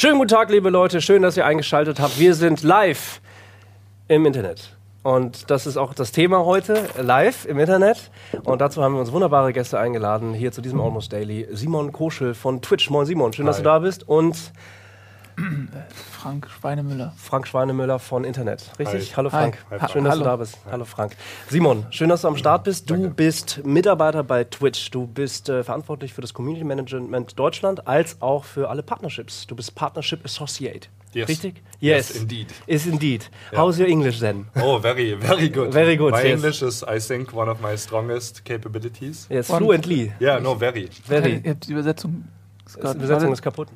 Schönen guten Tag, liebe Leute. Schön, dass ihr eingeschaltet habt. Wir sind live im Internet. Und das ist auch das Thema heute, live im Internet. Und dazu haben wir uns wunderbare Gäste eingeladen, hier zu diesem Almost Daily. Simon Koschel von Twitch. Moin Simon, schön, dass Hi. du da bist. Und Frank Schweinemüller. Frank Schweinemüller von Internet. Richtig? Hi. Hallo Frank. Hi. Hi, Schön, dass Hallo. du da bist. Hallo Frank. Simon, schön, dass du am Start bist. Du Danke. bist Mitarbeiter bei Twitch. Du bist äh, verantwortlich für das Community Management Deutschland als auch für alle Partnerships. Du bist Partnership Associate. Yes. Richtig? Yes, indeed. Is indeed. Ja. How's your English then? Oh, very, very good. Very good, My yes. English is, I think, one of my strongest capabilities. Yes, fluently. Yeah, no, very. Very. Ihr habt die Übersetzung. Die Übersetzung ist kaputt.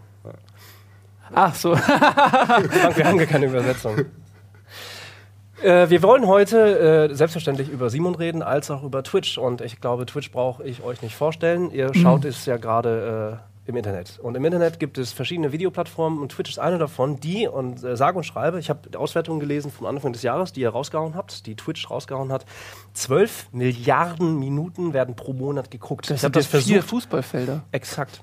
Ach so. Frank, wir haben gar keine Übersetzung. Äh, wir wollen heute äh, selbstverständlich über Simon reden, als auch über Twitch. Und ich glaube, Twitch brauche ich euch nicht vorstellen. Ihr schaut es ja gerade äh, im Internet. Und im Internet gibt es verschiedene Videoplattformen und Twitch ist eine davon, die, und äh, sage und schreibe, ich habe Auswertungen gelesen vom Anfang des Jahres, die ihr rausgehauen habt, die Twitch rausgehauen hat. 12 Milliarden Minuten werden pro Monat geguckt. Das ich sind das vier versucht. Fußballfelder. Exakt.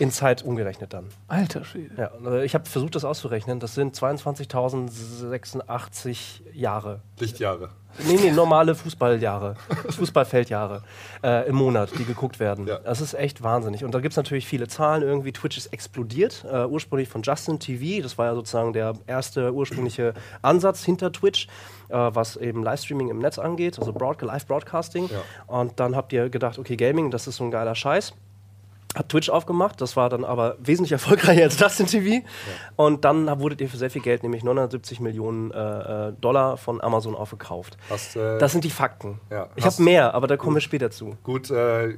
In Zeit umgerechnet dann. Alter Schwede. Ja, äh, ich habe versucht, das auszurechnen. Das sind 22.086 Jahre. Lichtjahre. Nee, nee, normale Fußballjahre, Fußballfeldjahre äh, im Monat, die geguckt werden. Ja. Das ist echt wahnsinnig. Und da gibt es natürlich viele Zahlen. Irgendwie Twitch ist explodiert. Äh, ursprünglich von Justin TV. Das war ja sozusagen der erste ursprüngliche Ansatz hinter Twitch, äh, was eben Livestreaming im Netz angeht, also Broad Live-Broadcasting. Ja. Und dann habt ihr gedacht, okay, Gaming, das ist so ein geiler Scheiß. Hab Twitch aufgemacht, das war dann aber wesentlich erfolgreicher als Justin TV. Und dann wurdet ihr für sehr viel Geld, nämlich 970 Millionen äh, äh, Dollar von Amazon aufgekauft. Hast äh, Das sind die Fakten. Ja, ich habe mehr, aber da kommen wir später zu. gut äh,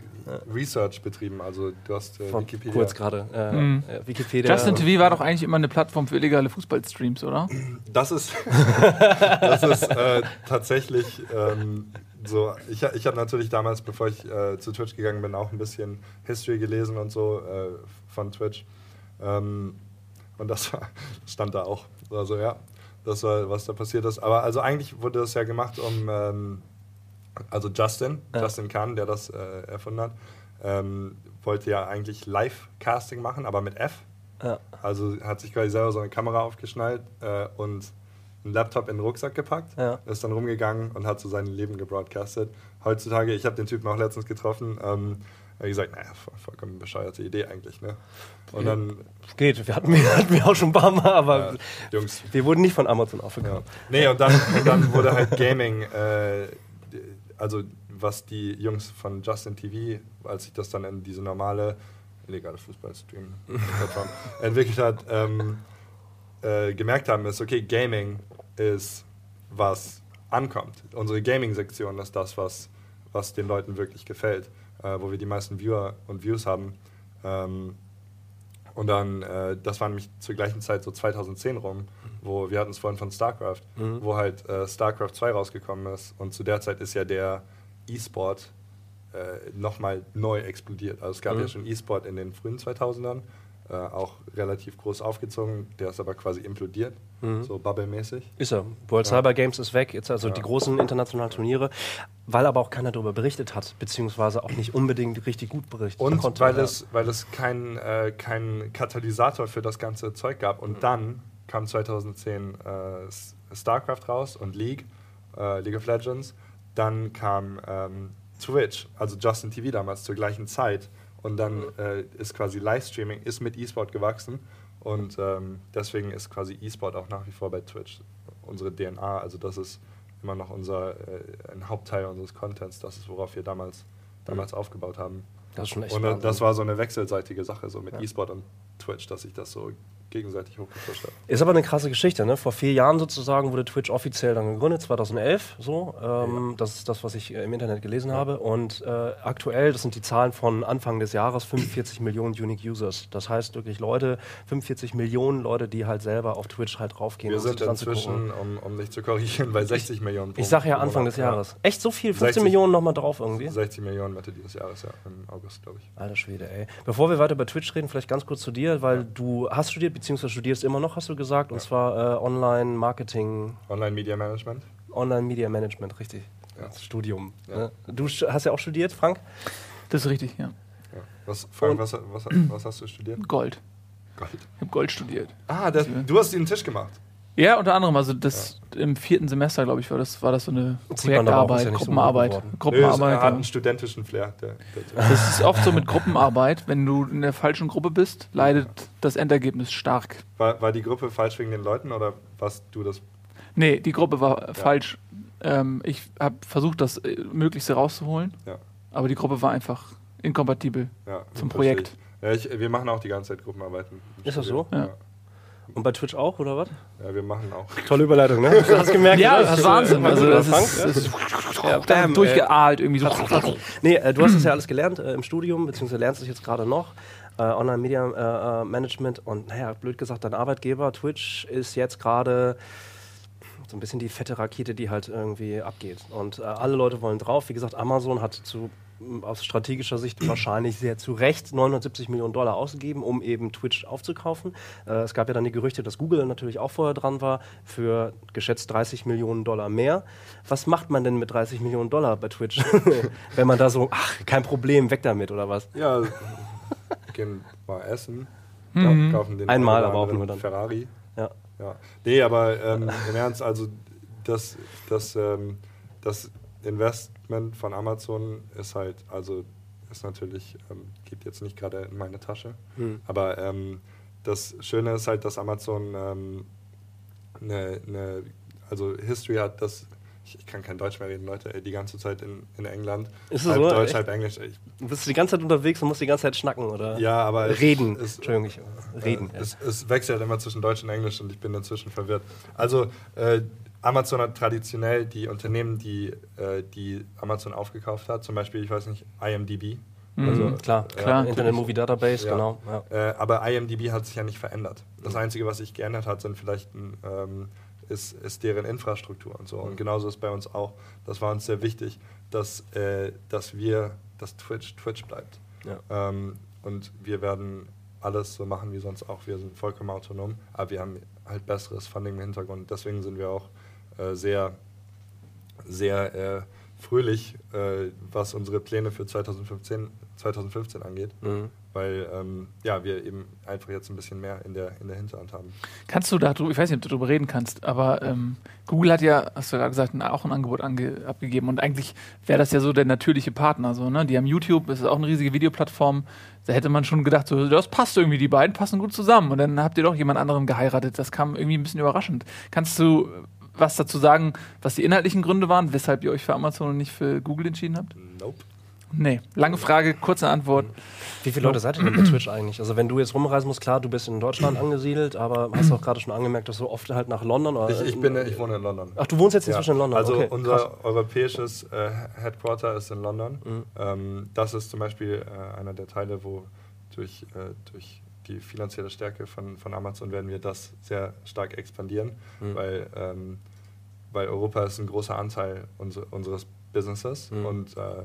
Research betrieben. Also du hast äh, Wikipedia. kurz gerade. Äh, Mhm. Wikipedia. Justin TV war doch eigentlich immer eine Plattform für illegale Fußballstreams, oder? Das ist, das ist äh, tatsächlich ähm, so. Ich, ich habe natürlich damals, bevor ich äh, zu Twitch gegangen bin, auch ein bisschen History gelesen und so äh, von Twitch. Ähm, und das war, stand da auch. Also ja, das war, was da passiert ist. Aber also eigentlich wurde das ja gemacht, um ähm, also Justin, Ja. Justin Kahn, der das äh, erfunden hat, ähm, wollte ja eigentlich Live-Casting machen, aber mit F. ja. Also hat sich quasi selber so eine Kamera aufgeschnallt äh, und einen Laptop in den Rucksack gepackt, Ja. ist dann rumgegangen und hat so sein Leben gebroadcastet. Heutzutage, ich habe den Typen auch letztens getroffen, ähm, er hat gesagt, naja, voll, vollkommen bescheuerte Idee eigentlich. Ne? Und dann, Geht, wir hatten, wir hatten wir auch schon ein paar Mal, aber ja, Jungs, wir wurden nicht von Amazon ja. aufgekauft. Nee, und dann, und dann wurde halt Gaming, äh, also was die Jungs von Justin TV, als sich das dann in diese normale illegale Fußballstream-Plattform entwickelt hat, ähm, äh, gemerkt haben, ist, okay, Gaming ist, was ankommt. Unsere Gaming-Sektion ist das, was, was den Leuten wirklich gefällt, äh, wo wir die meisten Viewer und Views haben. Ähm, und dann, äh, das war nämlich zur gleichen Zeit so 2010 rum, wo wir hatten es vorhin von StarCraft, Mhm. wo halt äh, StarCraft 2 rausgekommen ist. Und zu der Zeit ist ja der E-Sport äh, nochmal neu explodiert. Also es gab Mhm. ja schon E-Sport in den frühen 2000ern, äh, auch relativ groß aufgezogen. Der ist aber quasi implodiert, Mhm. so bubble-mäßig. Ist er. World Ja. Cyber Games ist weg, jetzt also Ja. die großen internationalen Turniere, weil aber auch keiner darüber berichtet hat, beziehungsweise auch nicht unbedingt richtig gut berichtet Und konnte. weil ja. es, weil es keinen äh, kein Katalysator für das ganze Zeug gab. Und dann kam 2010 äh, StarCraft raus und League, äh, League of Legends. Dann kam ähm, Twitch, also Justin TV damals zur gleichen Zeit. Und dann äh, ist quasi Livestreaming ist mit E-Sport gewachsen. Und ähm, deswegen ist quasi E-Sport auch nach wie vor bei Twitch unsere DNA. Also das ist immer noch unser äh, ein Hauptteil unseres Contents. Das ist, worauf wir damals, damals aufgebaut haben. das ist schon echt Und äh, Wahnsinn. das war so eine wechselseitige Sache, so mit Ja. E-Sport und Twitch, dass ich das so gegenseitig hochgepusht habe. Ist aber eine krasse Geschichte, ne? Vor vier Jahren sozusagen wurde Twitch offiziell dann gegründet, 2011, so. Ähm, Das ist das, was ich äh, im Internet gelesen habe. Und äh, aktuell, das sind die Zahlen von Anfang des Jahres, 45 Millionen Unique Users. Das heißt wirklich Leute, 45 Millionen Leute, die halt selber auf Twitch halt raufgehen. Wir sind inzwischen, um, um dich zu korrigieren, bei 60 Millionen. pro- Ich sag ja Anfang des Jahres. Echt so viel? 15 60 Millionen nochmal drauf irgendwie? Ja, 60 Millionen Mitte dieses Jahres, ja, im August, glaube ich. Alter Schwede, ey. Bevor wir weiter über Twitch reden, vielleicht ganz kurz zu dir, weil du hast studiert, beziehungsweise studierst immer noch, hast du gesagt, und Ja. zwar äh, Online-Marketing, Online-Media Management. Online-Media-Management, richtig. Ja. Das Studium. Ja. Ne? Du hast ja auch studiert, Frank? Das ist richtig, ja. Ja. Was, Frank, Und- was, was, was hast du studiert? Gold. Gold. Ich habe Gold studiert. Ah, das, du hast den Tisch gemacht. Ja, unter anderem, also das im vierten Semester, glaube ich, war das, war das so eine Projektarbeit, ja nicht so Gruppenarbeit. Nö, es Gruppenarbeit. hat ja. einen studentischen Flair. Der, der. Das ist oft so mit Gruppenarbeit. Wenn du in der falschen Gruppe bist, leidet das Endergebnis stark. War, war die Gruppe falsch wegen den Leuten oder warst du das? Nee, die Gruppe war falsch. Ähm, ich habe versucht, das äh, Möglichste rauszuholen, Ja. aber die Gruppe war einfach inkompatibel. Ja, Zum Projekt. Ich. Ja, ich, wir machen auch die ganze Zeit Gruppenarbeiten. Ist das so? Ja. Ja. Und bei Twitch auch, oder was? ja, wir machen auch. Tolle Überleitung, ne? Du hast gemerkt, Ja, oder? das ist du- Wahnsinn. Also du das ist, Ja? das ist Ja, bam, durchgeahlt irgendwie so. Nee, äh, du hast es ja alles gelernt äh, im Studium, beziehungsweise lernst es jetzt gerade noch. Äh, Online Media äh, äh, Management und naja, blöd gesagt, dein Arbeitgeber Twitch ist jetzt gerade so ein bisschen die fette Rakete, die halt irgendwie abgeht. Und äh, alle Leute wollen drauf. Wie gesagt, Amazon hat zu, aus strategischer Sicht wahrscheinlich sehr zu Recht 970 Millionen Dollar ausgegeben, um eben Twitch aufzukaufen. Äh, es gab ja dann die Gerüchte, dass Google natürlich auch vorher dran war, für geschätzt 30 Millionen Dollar mehr. Was macht man denn mit 30 Millionen Dollar bei Twitch? Wenn man da so, ach, kein Problem, weg damit oder was? Ja, gehen mal essen, Mhm. kaufen den Einmal, aber auch nur dann. Ferrari. Ja. Ja. Nee, aber ähm, im Ernst, also das, das, ähm, das Investment von Amazon ist halt, also ist natürlich, ähm, geht jetzt nicht gerade in meine Tasche, Hm. aber ähm, das Schöne ist halt, dass Amazon ähm, eine, eine, also History hat, dass ich, ich kann kein Deutsch mehr reden, Leute, ey, die ganze Zeit in, in England. Ist halb so? Deutsch, Echt? halb Englisch. Ich, Du bist die ganze Zeit unterwegs und musst die ganze Zeit schnacken, oder? ja, aber Reden. Es, Entschuldigung, ich, reden. äh, es, es wechselt immer zwischen Deutsch und Englisch und ich bin inzwischen verwirrt. Also äh, Amazon hat traditionell die Unternehmen, die, äh, die Amazon aufgekauft hat, zum Beispiel, ich weiß nicht, IMDb. Also, Mhm, klar, ja, klar. Internet Movie Database, Ja. genau. Ja. Äh, aber IMDb hat sich ja nicht verändert. Das Einzige, was sich geändert hat, sind vielleicht ein, ähm, ist, ist deren Infrastruktur und so. Und genauso ist bei uns auch. Das war uns sehr wichtig, dass, äh, dass wir, dass Twitch Twitch bleibt. Ja. Ähm, und wir werden alles so machen wie sonst auch. Wir sind vollkommen autonom, aber wir haben halt besseres Funding im Hintergrund. Deswegen sind wir auch äh, sehr, sehr äh, fröhlich, äh, was unsere Pläne für 2015, 2015 angeht. Mhm. Weil ähm, ja, wir eben einfach jetzt ein bisschen mehr in der, in der Hinterhand haben. Kannst du da, ich weiß nicht, ob du darüber reden kannst, aber ähm, Google hat ja, hast du ja gesagt, auch ein Angebot ange, abgegeben und eigentlich wäre das ja so der natürliche Partner. So, ne? Die haben YouTube, das ist auch eine riesige Videoplattform. Da hätte man schon gedacht, so, das passt irgendwie, die beiden passen gut zusammen. Und dann habt ihr doch jemand anderem geheiratet. Das kam irgendwie ein bisschen überraschend. Kannst du was dazu sagen, was die inhaltlichen Gründe waren, weshalb ihr euch für Amazon und nicht für Google entschieden habt? Nope. Nee. Lange Frage, kurze Antwort. Wie viele Leute seid ihr denn bei Twitch eigentlich? Also wenn du jetzt rumreisen musst, klar, du bist in Deutschland angesiedelt, aber hast du auch gerade schon angemerkt, dass du oft halt nach London oder... Ich, ich, bin, ich wohne in London. Ach, du wohnst jetzt Ja, inzwischen in London? Also okay, unser krass. europäisches äh, Headquarter ist in London. Mhm. Ähm, das ist zum Beispiel äh, einer der Teile, wo durch, äh, durch die finanzielle Stärke von, von Amazon werden wir das sehr stark expandieren, Mhm. weil, ähm, weil Europa ist ein großer Anteil unser, unseres Businesses Mhm. und äh,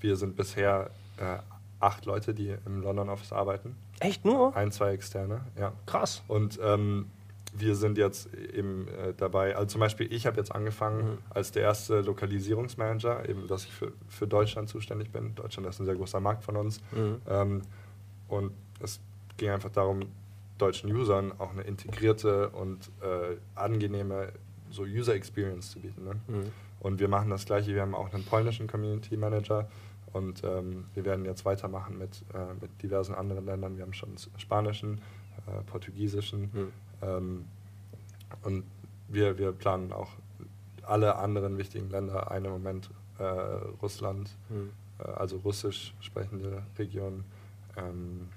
wir sind bisher äh, acht Leute, die im London Office arbeiten. Echt nur? Ein, zwei externe, ja. Krass. Und ähm, wir sind jetzt eben äh, dabei, also zum Beispiel ich habe jetzt angefangen Mhm. als der erste Lokalisierungsmanager, eben dass ich für, für Deutschland zuständig bin. Deutschland ist ein sehr großer Markt von uns. Mhm. Ähm, und es ging einfach darum, deutschen Usern auch eine integrierte und äh, angenehme so User Experience zu bieten. Ne? Mhm. Und wir machen das gleiche, wir haben auch einen polnischen Community Manager und ähm, wir werden jetzt weitermachen mit, äh, mit diversen anderen Ländern. Wir haben schon spanischen, äh, portugiesischen Mhm. ähm, und wir, wir planen auch alle anderen wichtigen Länder, einen im Moment äh, Russland, Mhm. äh, also russisch sprechende Regionen ähm,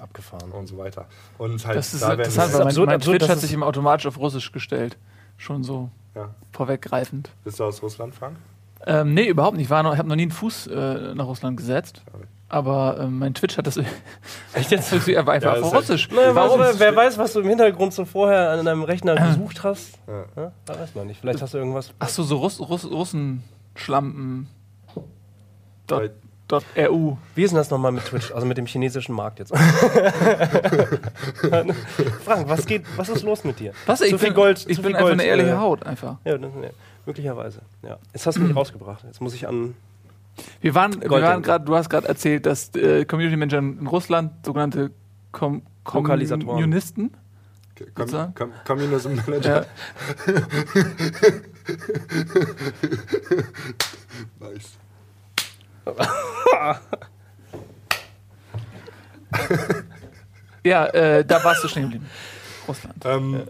Abgefahren. und so weiter. Und halt Das ist da werden interessant, ist absurd, mein absurd, Twitch hat sich immer automatisch auf Russisch gestellt. Schon so ja. vorweggreifend. Bist du aus Russland, Frank? Ähm, nee, überhaupt nicht. Ich, habe noch nie einen Fuß äh, nach Russland gesetzt. Aber ähm, mein Twitch hat das. Echt jetzt? Er war einfach Ja, auf halt- Russisch. Na, Warum? wer, wer weiß, was du im Hintergrund so vorher an deinem Rechner gesucht hast? Ja. Ja, da weiß man nicht. Vielleicht hast du irgendwas. Ach so, so Russ, Russ, Dot, dot .ru. Wie ist denn das nochmal mit Twitch, also mit dem chinesischen Markt jetzt? Frank, was geht, was ist los mit dir? Was? Zu Ich viel bin, Gold, ich bin viel einfach Gold, eine ehrliche äh, Haut, einfach. Ja, das, ja, möglicherweise. Ja. Jetzt hast du mich rausgebracht. Jetzt muss ich an. Wir waren, wir Gold- waren gerade, du hast gerade erzählt, dass äh, Community Manager in Russland sogenannte Com Lokalisatoren. Kommunisten. Com? Com Communism Manager. Ja. Nice. Ja, äh, da warst du stehen geblieben. Russland. Ähm,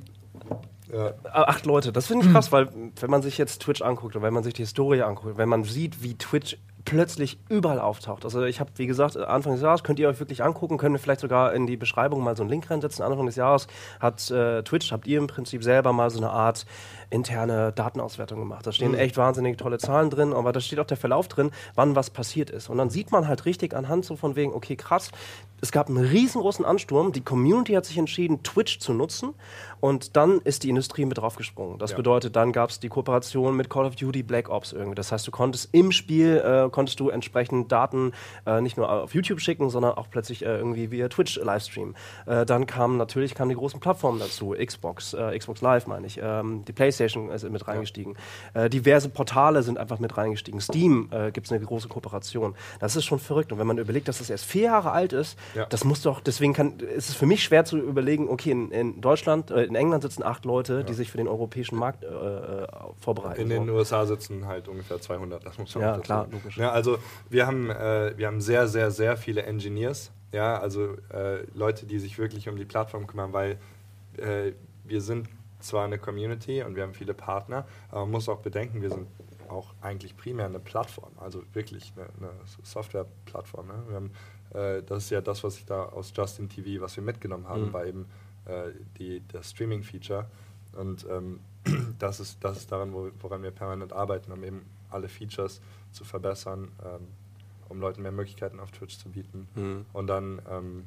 ja. Äh, Acht Leute, das finde ich krass, weil wenn man sich jetzt Twitch anguckt und wenn man sich die Historie anguckt, wenn man sieht, wie Twitch plötzlich überall auftaucht. Also ich habe, wie gesagt, Anfang des Jahres könnt ihr euch wirklich angucken, können wir vielleicht sogar in die Beschreibung mal so einen Link reinsetzen. Anfang des Jahres hat äh, Twitch, habt ihr im Prinzip selber mal so eine Art interne Datenauswertung gemacht. Da stehen echt wahnsinnig tolle Zahlen drin, aber da steht auch der Verlauf drin, wann was passiert ist. Und dann sieht man halt richtig anhand so von wegen, okay, krass, es gab einen riesengroßen Ansturm, die Community hat sich entschieden, Twitch zu nutzen und dann ist die Industrie mit draufgesprungen. Das Ja. bedeutet, dann gab es die Kooperation mit Call of Duty Black Ops irgendwie. Das heißt, du konntest im Spiel, äh, konntest du entsprechend Daten äh, nicht nur auf YouTube schicken, sondern auch plötzlich äh, irgendwie via Twitch Livestream. Äh, dann kamen natürlich kamen die großen Plattformen dazu, Xbox, äh, Xbox Live meine ich, ähm, die Playstation ist mit reingestiegen. Äh, diverse Portale sind einfach mit reingestiegen. Steam äh, gibt es eine große Kooperation. Das ist schon verrückt. Und wenn man überlegt, dass das erst vier Jahre alt ist, Ja. das muss doch, deswegen kann, ist es für mich schwer zu überlegen, okay, in, in Deutschland, äh, in England sitzen acht Leute, die sich für den europäischen Markt äh, äh, vorbereiten. In den USA sitzen halt ungefähr 200. Das muss man Ja, klar, logisch. Ja, also wir haben, äh, wir haben sehr, sehr, sehr viele Engineers. Ja, also äh, Leute, die sich wirklich um die Plattform kümmern, weil äh, wir sind zwar eine Community und wir haben viele Partner, aber man muss auch bedenken, wir sind auch eigentlich primär eine Plattform, also wirklich eine, eine Software-Plattform. Ne? Wir haben, äh, das ist ja das, was ich da aus Justin TV, was wir mitgenommen haben, Mhm. war eben äh, die, das Streaming-Feature. Und ähm, das, ist, das ist daran, wo, woran wir permanent arbeiten, um eben alle Features zu verbessern, ähm, um Leuten mehr Möglichkeiten auf Twitch zu bieten. Mhm. Und dann, ähm,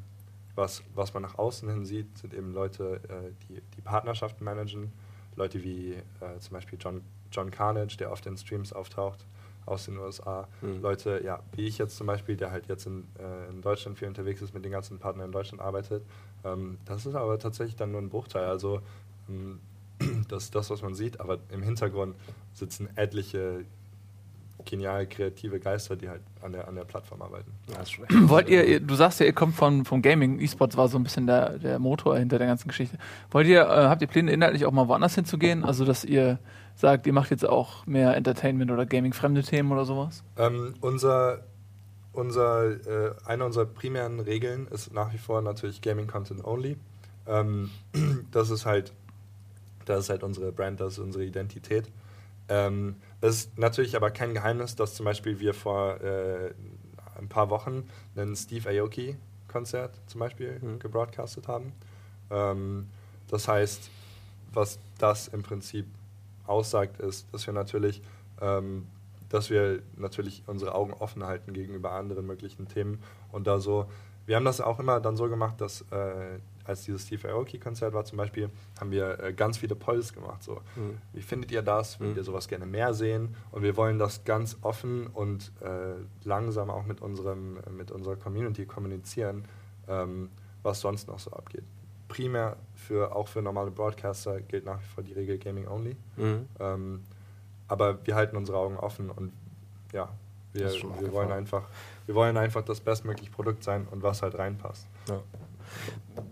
was, was man nach außen hin sieht, sind eben Leute, äh, die die Partnerschaften managen. Leute wie äh, zum Beispiel John, John Carnage, der auf den Streams auftaucht aus den USA. Mhm. Leute, ja, wie ich jetzt zum Beispiel, der halt jetzt in, äh, in Deutschland viel unterwegs ist, mit den ganzen Partnern in Deutschland arbeitet. Ähm, das ist aber tatsächlich dann nur ein Bruchteil. Also ähm, das ist das, was man sieht, aber im Hintergrund sitzen etliche genial kreative Geister, die halt an der, an der Plattform arbeiten. Ja, Wollt ihr, ihr- du sagst ja, ihr kommt von, vom Gaming, E-Sports war so ein bisschen der, der Motor hinter der ganzen Geschichte. Wollt ihr, äh, habt ihr Pläne, inhaltlich auch mal woanders hinzugehen? Also, dass ihr sagt, ihr macht jetzt auch mehr Entertainment oder Gaming-fremde Themen oder sowas? Ähm, unser, unser, äh, eine unserer primären Regeln ist nach wie vor natürlich Gaming Content Only. Ähm, das ist halt, das ist halt unsere Brand, das ist unsere Identität. Ähm, es ist natürlich aber kein Geheimnis, dass zum Beispiel wir vor äh, ein paar Wochen ein Steve Aoki-Konzert zum Beispiel Mhm. gebroadcastet haben. Ähm, das heißt, was das im Prinzip aussagt, ist, dass wir natürlich, ähm, dass wir natürlich unsere Augen offen halten gegenüber anderen möglichen Themen und da so, wir haben das auch immer dann so gemacht, dass äh, als dieses Steve Aoki-Konzert war zum Beispiel, haben wir äh, ganz viele Polls gemacht. So, Mhm. wie findet ihr das? Würdet Mhm. ihr sowas gerne mehr sehen? Und wir wollen das ganz offen und äh, langsam auch mit, unserem, mit unserer Community kommunizieren, ähm, was sonst noch so abgeht. Primär für auch für normale Broadcaster gilt nach wie vor die Regel Gaming Only. Mhm. Ähm, aber wir halten unsere Augen offen und ja, wir, wir, wollen einfach, wir wollen einfach das bestmögliche Produkt sein und was halt reinpasst. Ja.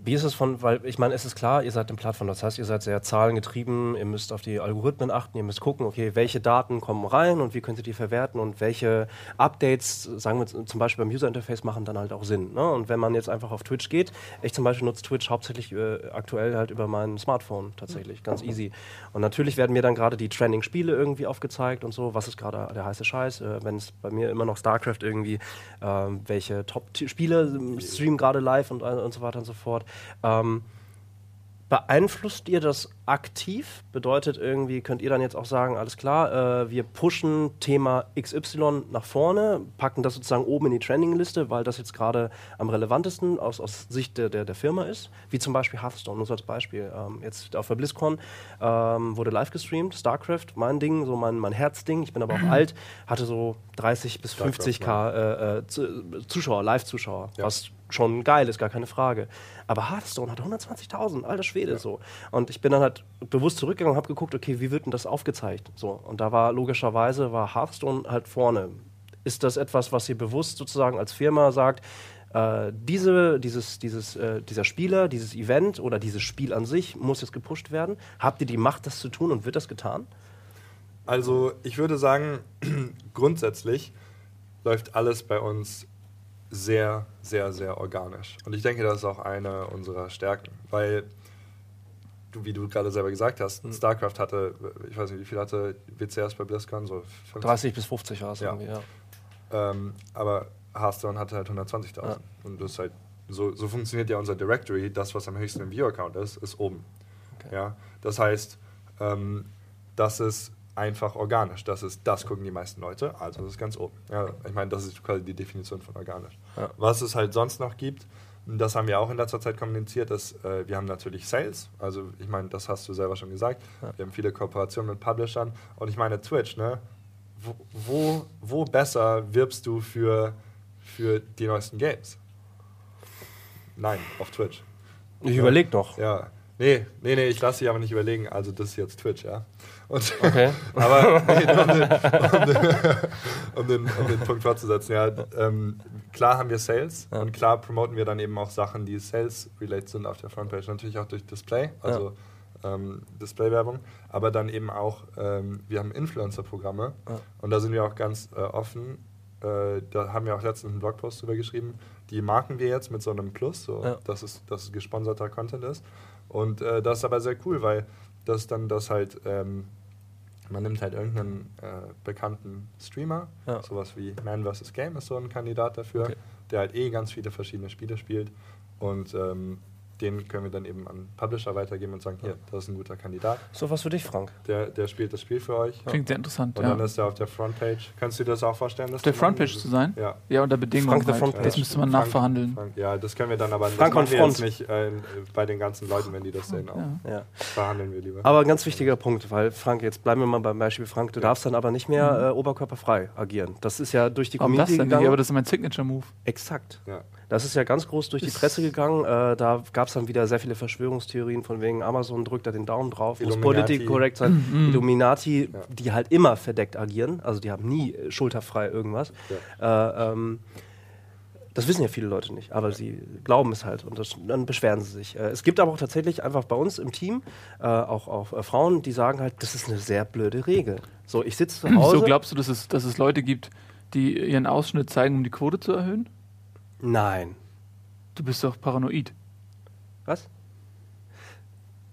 Wie ist es von, weil ich meine, es ist klar, ihr seid eine Plattform, das heißt, ihr seid sehr zahlengetrieben, ihr müsst auf die Algorithmen achten, ihr müsst gucken, okay, welche Daten kommen rein und wie könnt ihr die verwerten und welche Updates, sagen wir zum Beispiel beim User Interface, machen dann halt auch Sinn. Ne? Und wenn man jetzt einfach auf Twitch geht, ich zum Beispiel nutze Twitch hauptsächlich äh, aktuell halt über mein Smartphone tatsächlich, ganz easy. Und natürlich werden mir dann gerade die Trending-Spiele irgendwie aufgezeigt und so, was ist gerade der heiße Scheiß, äh, wenn es bei mir immer noch StarCraft irgendwie, ähm, welche Top-Spiele streamen gerade live und, und so weiter und so fort. Ähm, beeinflusst ihr das aktiv? Bedeutet irgendwie, könnt ihr dann jetzt auch sagen, alles klar, äh, wir pushen Thema XY nach vorne, packen das sozusagen oben in die Trending-Liste, weil das jetzt gerade am relevantesten aus, aus Sicht der, der, der Firma ist, wie zum Beispiel Hearthstone, nur so als Beispiel. Ähm, jetzt auf der BlizzCon ähm, wurde live gestreamt, StarCraft, mein Ding, so mein, mein Herzding, ich bin aber auch alt, hatte so 30 bis StarCraft, 50k äh, äh, Zu- Zuschauer, Live-Zuschauer, Ja. was schon geil ist, gar keine Frage. Aber Hearthstone hat 120.000, alter Schwede, so. Und ich bin dann halt bewusst zurückgegangen und habe geguckt, okay, wie wird denn das aufgezeigt? So. Und da war logischerweise, war Hearthstone halt vorne. Ist das etwas, was ihr bewusst sozusagen als Firma sagt, äh, diese, dieses, dieses, äh, dieser Spieler, dieses Event oder dieses Spiel an sich muss jetzt gepusht werden. Habt ihr die Macht, das zu tun und wird das getan? Also ich würde sagen, grundsätzlich läuft alles bei uns sehr, sehr, sehr organisch. Und ich denke, das ist auch eine unserer Stärken, weil du, wie du gerade selber gesagt hast, Mhm. StarCraft hatte, ich weiß nicht, wie viel hatte WCS bei BlizzCon? So 50? 30 bis 50 war es Ja. irgendwie, ja. Ähm, aber Hearthstone hatte halt 120.000. Ja. Und das ist halt, so, so funktioniert ja unser Directory. Das, was am höchsten im Viewer-Count ist, ist oben. Okay. Ja? Das heißt, ähm, das ist einfach organisch. Das ist, das gucken die meisten Leute, also das ist ganz oben. Ja, ich meine, das ist quasi die Definition von organisch. Ja. Was es halt sonst noch gibt, das haben wir auch in letzter Zeit kommuniziert, ist, äh, wir haben natürlich Sales. Also ich meine, das hast du selber schon gesagt. Ja. Wir haben viele Kooperationen mit Publishern. Und ich meine, Twitch, ne? Wo, wo, wo besser wirbst du für, für die neuesten Games? Nein, auf Twitch. Ich überlege noch. Ja. Nee, nee, nee, ich lasse dich aber nicht überlegen. Also das ist jetzt Twitch, ja. Und Okay. aber nee, um, den, um, den, um, den, um den Punkt fortzusetzen, ja, ähm, klar haben wir Sales Ja. und klar promoten wir dann eben auch Sachen, die Sales-related sind auf der Frontpage. Natürlich auch durch Display, also ähm, Display-Werbung, aber dann eben auch, ähm, wir haben Influencer-Programme Ja. und da sind wir auch ganz äh, offen. Äh, da haben wir auch letztens einen Blogpost drüber geschrieben. Die marken wir jetzt mit so einem Plus, so, Ja. dass, es, dass es gesponserter Content ist. Und äh, das ist aber sehr cool, weil das dann das halt, ähm, man nimmt halt irgendeinen äh, bekannten Streamer, Ja. sowas wie Man vs. Game ist so ein Kandidat dafür, Okay. der halt eh ganz viele verschiedene Spiele spielt. Und ähm, den können wir dann eben an Publisher weitergeben und sagen, hier, das ist ein guter Kandidat, So was für dich, Frank. der, der spielt das Spiel für euch. Klingt sehr interessant, Und ja. dann ist er auf der Frontpage. Kannst du dir das auch vorstellen? Dass Auf der? Frontpage zu sein? Ja. Ja, unter Bedingungen. Frank halt. Frontpage. Das müsste man Frank- nachverhandeln. Frank, ja, das können wir dann aber Frank das Front. jetzt nicht äh, bei den ganzen Leuten, wenn die das sehen. Auch. Ja. Ja. Verhandeln wir lieber. Aber ein ganz wichtiger Punkt, weil Frank, jetzt bleiben wir mal beim Beispiel Frank, du darfst dann aber nicht mehr äh, oberkörperfrei agieren. Das ist ja durch die Mhm. Warum das Community denn nicht? gegangen. Aber das ist mein Signature-Move. Exakt. ja. Das ist ja ganz groß durch die Presse gegangen. Äh, da gab es dann wieder sehr viele Verschwörungstheorien von wegen Amazon drückt da den Daumen drauf, muss. Politik korrekt sein. Mhm. Illuminati, Ja. die halt immer verdeckt agieren, also die haben nie äh, schulterfrei irgendwas. Äh, ähm, das wissen ja viele Leute nicht, aber sie glauben es halt und das, dann beschweren sie sich. Äh, es gibt aber auch tatsächlich einfach bei uns im Team äh, auch, auch äh, Frauen, die sagen halt, das ist eine sehr blöde Regel. So, ich sitze zu Hause. So glaubst du, dass es, dass es Leute gibt, die ihren Ausschnitt zeigen, um die Quote zu erhöhen? Nein. Du bist doch paranoid. Was?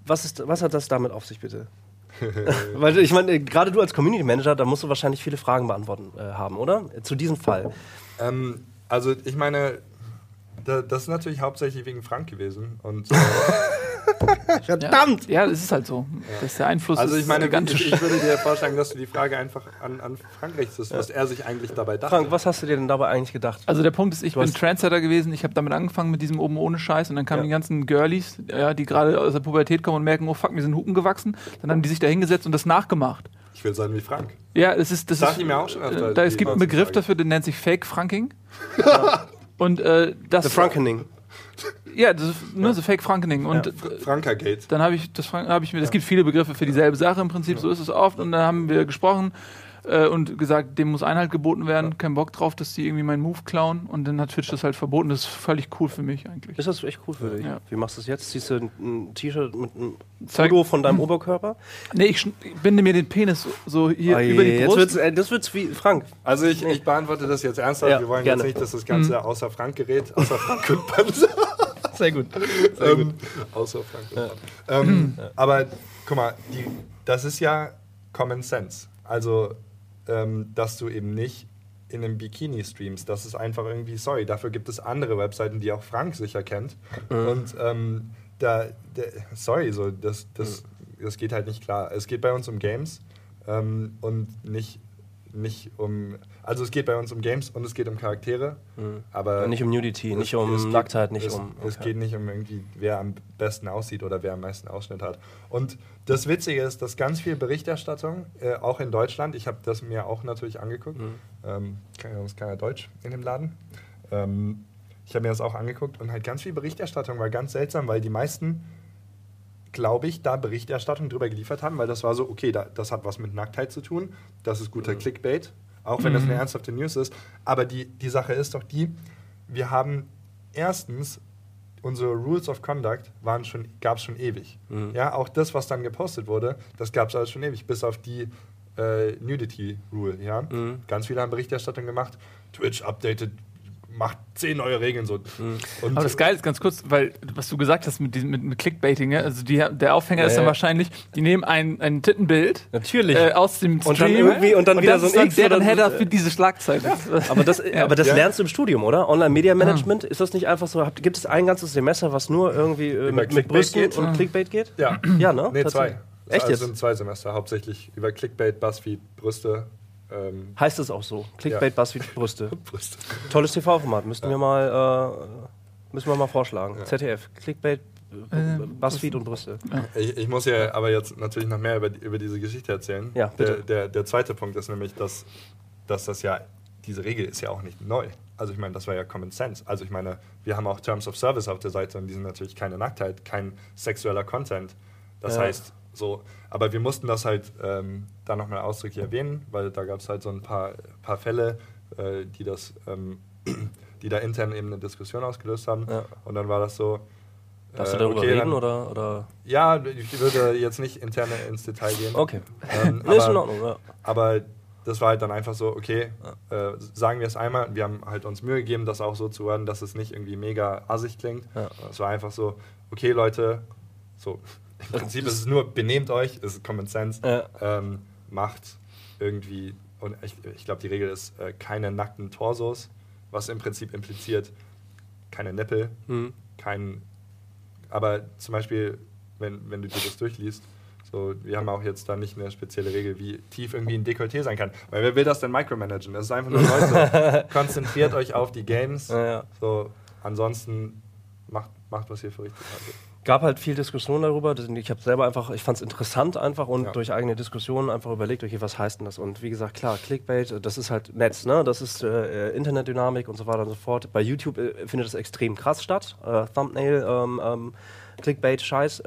Was, ist, was hat das damit auf sich, bitte? Weil ich meine, gerade du als Community Manager, da musst du wahrscheinlich viele Fragen beantworten äh, haben, oder? Zu diesem Fall. Ähm, also ich meine, da, das ist natürlich hauptsächlich wegen Frank gewesen. Und, äh, Verdammt! Ja, es ist halt so. Das der Einfluss also ist ich meine, gigantisch. ich, ich würde dir vorschlagen, dass du die Frage einfach an, an Frank richtest, was er sich eigentlich dabei dachte. Frank, was hast du dir denn dabei eigentlich gedacht? Also der Punkt ist, ich Du bin Trendsetter gewesen, ich habe damit angefangen mit diesem oben ohne Scheiß und dann kamen Ja. die ganzen Girlies, ja, die gerade aus der Pubertät kommen und merken, oh fuck, mir sind Hupen gewachsen. Dann haben die sich da hingesetzt und das nachgemacht. Ich will sein wie Frank. Ja, es ist das Sag ist, ich mir auch schon öfter, äh, da, es gibt einen Begriff dafür, der nennt sich Fake Franking. und äh, das The Frankening. Ja, das ist, ne, so Fake Frankening und Fr Frankergate. dann habe ich das habe ich mir es gibt viele Begriffe für dieselbe Sache im Prinzip, so ist es oft und dann haben wir gesprochen äh, und gesagt, dem muss Einhalt geboten werden, kein Bock drauf, dass die irgendwie meinen Move klauen und dann hat Twitch das halt verboten, das ist völlig cool für mich eigentlich. Ist das echt cool für dich? Ja. Wie machst du es jetzt? Ziehst du ein, ein T-Shirt mit einem Zeig- Foto von deinem Oberkörper? Nee, ich schn- binde mir den Penis so, so hier Oh über die jetzt Brust. wird's, äh, das wird's wie Frank. Also ich, ich beantworte das jetzt ernsthaft. Ja, Wir wollen gerne. jetzt nicht, dass das Ganze außer Frank gerät, außer Frank und Panzer. Sehr gut. ähm, außer Frank und Panzer. Ähm, Aber guck mal, die, das ist ja Common Sense. Also, ähm, dass du eben nicht in einem Bikini streamst. Das ist einfach irgendwie, sorry, dafür gibt es andere Webseiten, die auch Frank sicher kennt. Und ähm, da, da, sorry, so, das, das, das geht halt nicht klar. Es geht bei uns um Games ähm, und nicht, nicht um, also es geht bei uns um Games und es geht um Charaktere, aber Nicht um Nudity, es- nicht um es Nacktheit, nicht es, um. Es okay. geht nicht um irgendwie, wer am besten aussieht oder wer am meisten Ausschnitt hat. Und das Witzige ist, dass ganz viel Berichterstattung, äh, auch in Deutschland, ich habe das mir auch natürlich angeguckt, Mhm. ähm, sonst keiner Deutsch in dem Laden. Ähm, ich habe mir das auch angeguckt und halt ganz viel Berichterstattung war ganz seltsam, weil die meisten, glaube ich, da Berichterstattung drüber geliefert haben, weil das war so, okay, da, das hat was mit Nacktheit zu tun, das ist guter Clickbait, auch wenn das eine ernsthafte News ist. Aber die, die Sache ist doch die, wir haben erstens, unsere Rules of Conduct waren schon, gab es schon ewig. Ja, auch das, was dann gepostet wurde, das gab es alles schon ewig, bis auf die äh, Nudity Rule. Ja? Ganz viele haben Berichterstattung gemacht. Twitch updated, macht zehn neue Regeln so. Und Aber das Geile ist ganz kurz, weil was du gesagt hast mit, diesem, mit, mit Clickbaiting, ja? also die, der Aufhänger Ja, ist dann ja. wahrscheinlich, die nehmen ein, ein Tittenbild Natürlich. äh, aus dem Stream Und dann irgendwie- und dann wieder das so ein dann X deren. Header für diese Schlagzeile. Aber das, aber das Ja. lernst du im Studium, oder? Online-Media-Management, ist das nicht einfach so? Habt, gibt es ein ganzes Semester, was nur irgendwie äh, mit, mit Brüsten geht? und Clickbait geht? ja, Ja, ne? nee, zwei. Tatsächlich. Echt also jetzt? sind zwei Semester, hauptsächlich über Clickbait, Buzzfeed, Brüste. Ähm, Heißt es auch so? Clickbait, Buzzfeed, Brüste. Brüste. Tolles TV-Format, müssten wir mal äh, müssen wir mal vorschlagen. ZDF, Clickbait, äh, Ähm, Buzzfeed und Brüste. Ich, ich muss ja aber jetzt natürlich noch mehr über, über diese Geschichte erzählen. Ja, der, der, der zweite Punkt ist nämlich, dass, dass das ja, diese Regel ist ja auch nicht neu. Also ich meine, das war ja Common Sense. Also ich meine, wir haben auch Terms of Service auf der Seite und die sind natürlich keine Nacktheit, kein sexueller Content. Das Ja. heißt, so, aber wir mussten das halt ähm, da nochmal ausdrücklich erwähnen, weil da gab es halt so ein paar, paar Fälle, äh, die das, ähm, die da intern eben eine Diskussion ausgelöst haben. Ja. Und dann war das so. Darfst du äh, darüber okay, reden dann- oder, oder? ja, ich würde jetzt nicht intern ins Detail gehen. Okay. Ähm, Nee, ist in aber, Ordnung, ja. aber das war halt dann einfach so, okay, äh, sagen wir es einmal. Wir haben halt uns Mühe gegeben, das auch so zu hören, dass es nicht irgendwie mega assig klingt. Ja. Es war einfach so, okay, Leute, so im Prinzip ist es nur, benehmt euch, es ist Common Sense, Ja. ähm, macht irgendwie, und ich, ich glaube, die Regel ist, äh, keine nackten Torsos, was im Prinzip impliziert, keine Nippel, Hm. kein, aber zum Beispiel, wenn, wenn du dir das durchliest, so, wir haben auch jetzt da nicht eine spezielle Regel, wie tief irgendwie ein Dekolleté sein kann. Weil wer will das denn micromanagen? Das ist einfach nur Leute, konzentriert euch auf die Games. Ja, ja. So, ansonsten macht, macht was ihr für richtig haltet. Gab halt viel Diskussion darüber. Ich habe selber einfach, ich fand es interessant einfach und Ja. durch eigene Diskussionen einfach überlegt, okay, was heißt denn das? Und wie gesagt, klar, Clickbait, äh, das ist halt Netz, ne? Das ist äh, äh, Internetdynamik und so weiter und so fort. Bei YouTube äh, findet das extrem krass statt. Äh, Thumbnail, ähm, ähm, Clickbait-Scheiß, äh,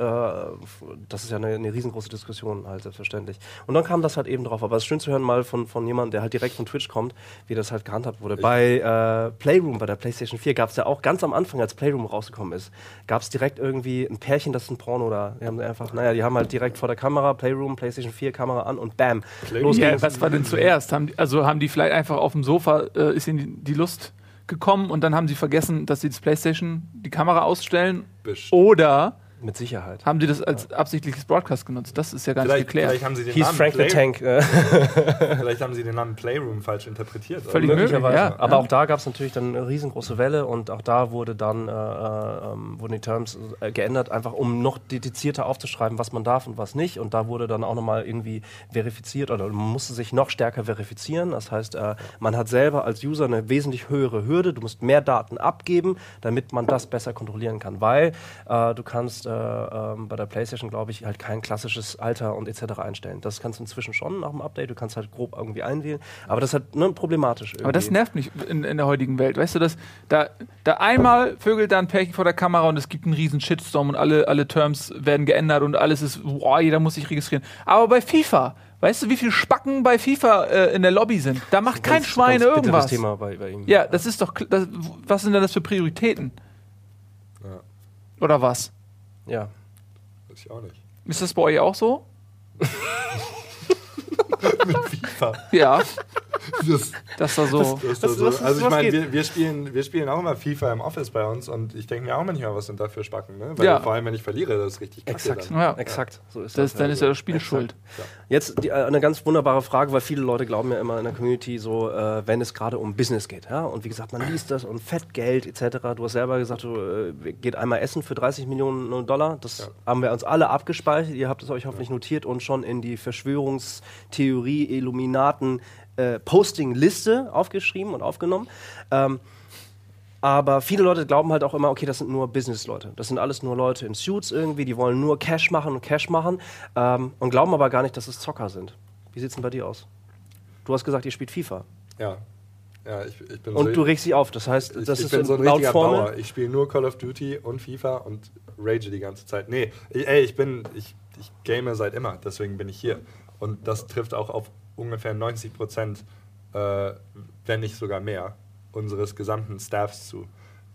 das ist ja eine, eine riesengroße Diskussion halt selbstverständlich. Und dann kam das halt eben drauf. Aber es ist schön zu hören mal von, von jemandem, der halt direkt von Twitch kommt, wie das halt gehandhabt wurde. Bei äh, Playroom, bei der PlayStation 4 gab es ja auch ganz am Anfang, als Playroom rausgekommen ist, gab es direkt irgendwie ein Pärchen, das ist ein Porno da. Die haben einfach, naja, die haben halt direkt vor der Kamera, Playroom, PlayStation 4 Kamera an und bam. Los Ja, geht's. was war denn zuerst? Haben die, also haben die vielleicht einfach auf dem Sofa, äh, ist ihnen die Lust gekommen und dann haben sie vergessen, dass sie das Playstation, die Kamera ausstellen? Bestimmt. Oder Mit Sicherheit. haben sie das als absichtliches Broadcast genutzt? Das ist ja gar nicht Vielleicht, geklärt. vielleicht haben sie den Hieß Namen Frank the Play- Tank. Äh, Vielleicht haben sie den Namen Playroom falsch interpretiert. Völlig möglicherweise. ja, Aber ja. auch da gab es natürlich dann eine riesengroße Welle und auch da wurde dann äh, äh, ähm, wurden die Terms äh, geändert, einfach um noch dedizierter aufzuschreiben, was man darf und was nicht. Und da wurde dann auch nochmal irgendwie verifiziert oder man musste sich noch stärker verifizieren. Das heißt, äh, man hat selber als User eine wesentlich höhere Hürde. Du musst mehr Daten abgeben, damit man das besser kontrollieren kann. Weil äh, du kannst äh, ähm, bei der PlayStation, glaube ich, halt kein klassisches Alter und etc. einstellen. Das kannst du inzwischen schon nach dem Update. Du kannst halt grob irgendwie einwählen. Aber das ist halt ne, problematisch. Aber das irgendwie. nervt mich in, in der heutigen Welt. Weißt du, dass da, da einmal vögelt da ein Pärchen vor der Kamera und es gibt einen riesen Shitstorm und alle, alle Terms werden geändert und alles ist, boah, jeder muss sich registrieren. Aber bei FIFA, weißt du, wie viele Spacken bei FIFA äh, in der Lobby sind? Da macht kein Ganz- Schwein ganz irgendwas. Thema bei, bei ihm. Ja, das ist doch, das, was sind denn das für Prioritäten? Ja, Oder was? Ja. weiß ich auch nicht. Ist das bei euch auch so? Mit FIFA. Ja, Das, das war so. das so. was- also ich meine, wir, wir, spielen, wir spielen auch immer FIFA im Office bei uns und ich denke mir auch manchmal, was sind da für Spacken, ne? Weil Ja. vor allem, wenn ich verliere, das ist richtig kacke Exakt. dann. Ja. Exakt. So ist Das, das. dann ist ja das Spiel schuld. Jetzt die, äh, eine ganz wunderbare Frage, weil viele Leute glauben ja immer in der Community so, äh, wenn es gerade um Business geht. Ja? Und wie gesagt, man liest das und Fettgeld etc. Du hast selber gesagt, du äh, geht einmal essen für 30 Millionen Dollar. Das Ja. haben wir uns alle abgespeichert. Ihr habt es euch hoffentlich notiert und schon in die Verschwörungstheorie, Illuminaten, äh, Posting-Liste aufgeschrieben und aufgenommen. Ähm, aber viele Leute glauben halt auch immer, okay, das sind nur Business-Leute. Das sind alles nur Leute in Suits irgendwie, die wollen nur Cash machen und Cash machen ähm, und glauben aber gar nicht, dass es Zocker sind. Wie sieht's denn bei dir aus? Du hast gesagt, ihr spielt FIFA. Ja. Ja, ich, ich bin Und so, du regst dich auf. Das heißt, ich, das ich ist bin so ein richtiger Formel. Bauer. Ich spiele nur Call of Duty und FIFA und rage die ganze Zeit. Nee, ich, ey, ich bin, ich, ich game seit immer, deswegen bin ich hier. Und das trifft auch auf ungefähr 90 Prozent, äh, wenn nicht sogar mehr, unseres gesamten Staffs zu.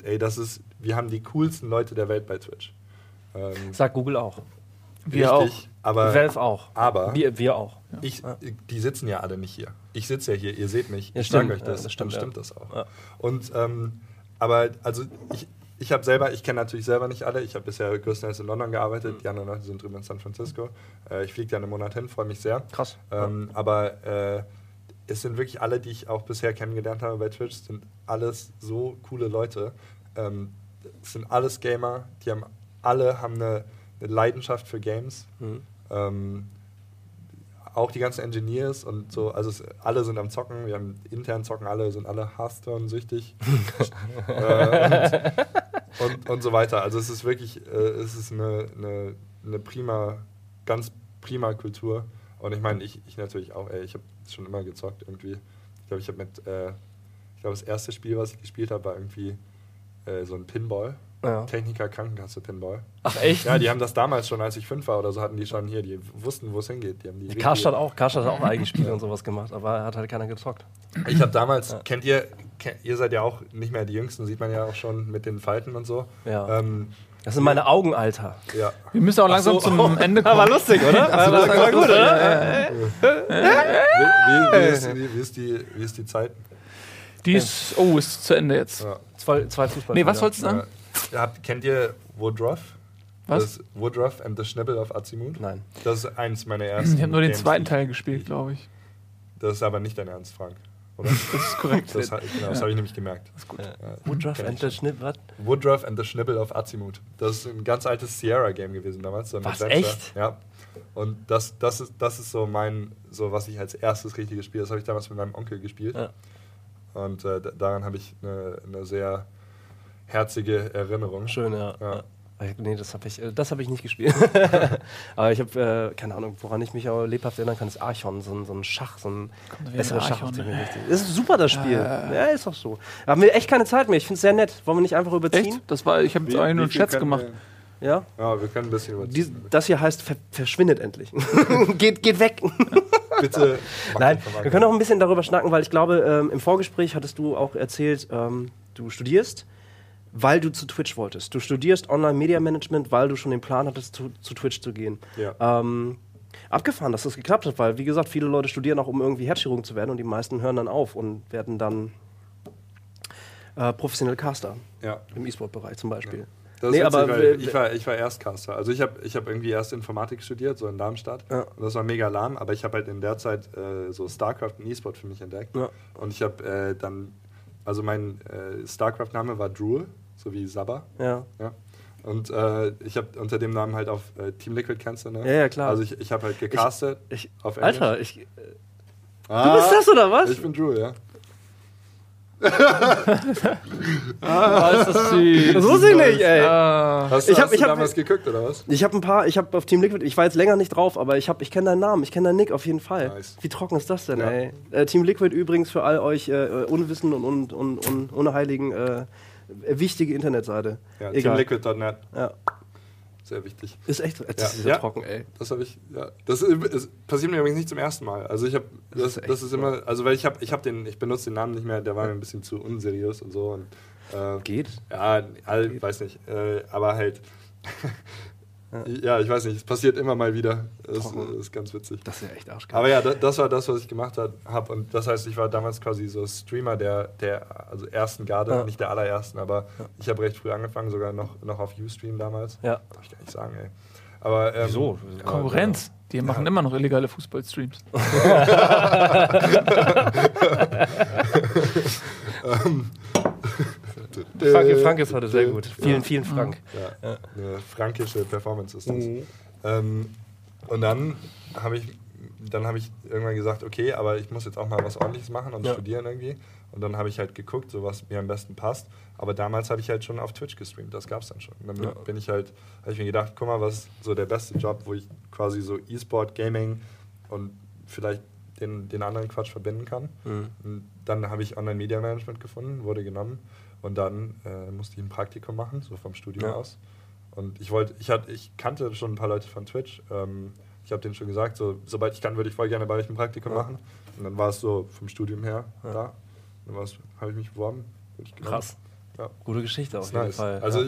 ey, das ist, wir haben die coolsten Leute der Welt bei Twitch. Ähm, Sagt Google auch. Wir richtig, aber Valve auch. aber- wir, wir auch. ich, die sitzen ja alle nicht hier. Ich sitze ja hier, ihr seht mich. Ja, ich sage euch das, Ja, das stimmt, dann ja. stimmt das auch. Ja. Und ähm, aber also ich, ich habe selber, ich kenne natürlich selber nicht alle. Ich habe bisher größtenteils in London gearbeitet. Mhm. Die anderen Leute sind drüben in San Francisco. Äh, ich fliege da einen Monat hin, freue mich sehr. Krass. Ähm, aber äh, es sind wirklich alle, die ich auch bisher kennengelernt habe bei Twitch, sind alles so coole Leute. Ähm, es sind alles Gamer, die haben alle haben eine, eine Leidenschaft für Games. Mhm. Ähm, auch die ganzen Engineers und so, also es, alle sind am Zocken, wir haben intern zocken alle, sind alle Hearthstone-süchtig äh, und, und, so weiter. Also es ist wirklich, äh, es ist eine, eine, eine prima, ganz prima Kultur. Und ich meine, ich, ich natürlich auch, ey, ich habe schon immer gezockt irgendwie. Ich glaube, ich habe mit, äh, ich glaube, das erste Spiel, was ich gespielt habe, war irgendwie äh, so ein Pinball. Ja. Techniker Krankenkasse Pinball. Ach echt? Ja, die haben das damals schon, als ich fünf war oder so, hatten die schon hier, die wussten, wo es hingeht. Die haben die Karstadt auch. Karstadt hat auch eigene Spiele und sowas gemacht, aber hat halt keiner gezockt. Ich habe damals, kennt ihr, ihr seid ja auch nicht mehr die Jüngsten, sieht man ja auch schon mit den Falten und so. Ja. Ähm, Das sind meine Augen, Alter. ja. Wir müssen auch langsam so, zum oh. Ende kommen. War lustig, oder? Ach so, das war gut, oder? Wie, ist, die, wie ist die Zeit? Die ist, oh, ist zu Ende jetzt. Ja. Zwei, zwei Fußball. Nee, was wolltest du sagen? Ja, kennt ihr Woodruff? Was? Das Woodruff and the Schnibble of Azimut? Nein. Das ist eins meiner ersten. Ich habe nur den Games, zweiten Teil gespielt, glaube ich. Das ist aber nicht dein Ernst, Frank. Oder? Das ist korrekt. Das, genau, das habe ich nämlich gemerkt. ist gut. Ja, Woodruff and the was? Woodruff and the Schnibble of Azimut. Das ist ein ganz altes Sierra-Game gewesen damals. So ein Was, Adventure. echt? Ja. Und das, das, ist, das ist so mein, so was ich als erstes richtiges Spiel, das habe ich damals mit meinem Onkel gespielt. Ja. Und äh, da- daran habe ich eine, eine sehr herzige Erinnerung. Schön, ja. Ja. Äh, Nee, das habe ich, äh, das hab ich nicht gespielt. aber ich habe, äh, keine Ahnung, woran ich mich auch lebhaft erinnern kann, ist Archon, so ein, so ein Schach, so ein besseres Schach. Archon, auf dem ne? wir richtig- Das ist super, das Spiel. Ja. Ja, ist doch so. Wir haben wir echt keine Zeit mehr. Ich finde es sehr nett. Wollen wir nicht einfach überziehen? Echt? Das war, ich habe jetzt eigentlich nur einen Scherz können gemacht. Wir, Ja. ja, wir können ein bisschen überziehen. Dies, das hier heißt, ver verschwindet endlich. geht, geht weg. Bitte. Nein, wir können auch ein bisschen darüber schnacken, weil ich glaube, ähm, im Vorgespräch hattest du auch erzählt, ähm, du studierst, weil du zu Twitch wolltest. Du studierst Online-Media-Management, weil du schon den Plan hattest, zu, zu Twitch zu gehen. Ja. Ähm, abgefahren, dass das geklappt hat, weil, wie gesagt, viele Leute studieren auch, um irgendwie Herzchirurgen zu werden und die meisten hören dann auf und werden dann äh, professionelle Caster ja. im E-Sport-Bereich zum Beispiel. Das Nee, witzig, aber ich, war, ich war Erstcaster. Also ich habe ich hab irgendwie erst Informatik studiert, so in Darmstadt. Ja. Und das war mega lahm, aber ich habe halt in der Zeit äh, so StarCraft und E-Sport für mich entdeckt. Ja. Und ich habe äh, dann, also mein äh, StarCraft-Name war Drool, so wie Sabba. Ja. Ja. Und äh, ich habe unter dem Namen halt auf äh, Team Liquid du, ne? Ja, ja, klar. Also ich, ich habe halt gecastet Ich, auf Englisch. Alter, ich, Ah, du bist das oder was? Ich bin Drool, ja. Ah, ist das süß. Das wusste ich nicht, ey. Ah. Hast, Ich du- hab- hast ich hab- damals geguckt, oder was? Ich habe ein paar, ich habe auf Team Liquid, ich war jetzt länger nicht drauf, aber ich habe, ich kenne deinen Namen, ich kenne deinen Nick auf jeden Fall. Nice. Wie trocken ist das denn, Ja. ey? Äh, Team Liquid übrigens für all euch äh, Unwissenden und, und, und, und Unheiligen äh, wichtige Internetseite. Ja, teamliquid.net. Ja. Sehr wichtig. Ist echt, das Ja. ist ja Ja. trocken, ey. Das habe ich, ja. Das ist, passiert mir übrigens nicht zum ersten Mal. Also ich habe, das, ist echt das ist immer, also weil ich habe, ich habe den, ich benutze den Namen nicht mehr, der war mir ein bisschen zu unseriös und so und äh, Geht. ja, all, weiß nicht, äh, aber halt, ja. ich weiß nicht, es passiert immer mal wieder. Das Trocken. ist ganz witzig. Das ist ja echt arschgeil. Aber ja, das, das war das, was ich gemacht habe. Und das heißt, ich war damals quasi so Streamer der, der also ersten Garde, Ja. nicht der allerersten, aber ich habe recht früh angefangen, sogar noch, noch auf Ustream damals. Ja. Darf ich gar nicht sagen, ey. Aber, ähm, Wieso? aber, Konkurrenz. Die machen immer noch illegale Fußballstreams. Frank, Frank ist heute sehr gut. Vielen, vielen Frank. Ja, eine frankische Performance ist das. Mhm. Ähm, und dann habe ich, dann habe ich irgendwann gesagt, okay, aber ich muss jetzt auch mal was Ordentliches machen und Ja. studieren irgendwie. Und dann habe ich halt geguckt, so was mir am besten passt. Aber damals habe ich halt schon auf Twitch gestreamt, das gab es dann schon. Und dann Ja. bin ich halt, habe ich mir gedacht, guck mal, was ist so der beste Job, wo ich quasi so E-Sport, Gaming und vielleicht den, den anderen Quatsch verbinden kann. Mhm. Und dann habe ich Online-Media-Management gefunden, wurde genommen und dann äh, musste ich ein Praktikum machen, so vom Studium Ja. aus. Und ich wollte, ich hatte, ich kannte schon ein paar Leute von Twitch. Ähm, ich habe denen schon gesagt, so, sobald ich kann, würde ich voll gerne bei euch ein Praktikum Ja. machen. Und dann war es so vom Studium her Ja. da. Dann habe ich mich beworben. ich. Krass. Ja. Gute Geschichte auf jeden nice. Fall. Also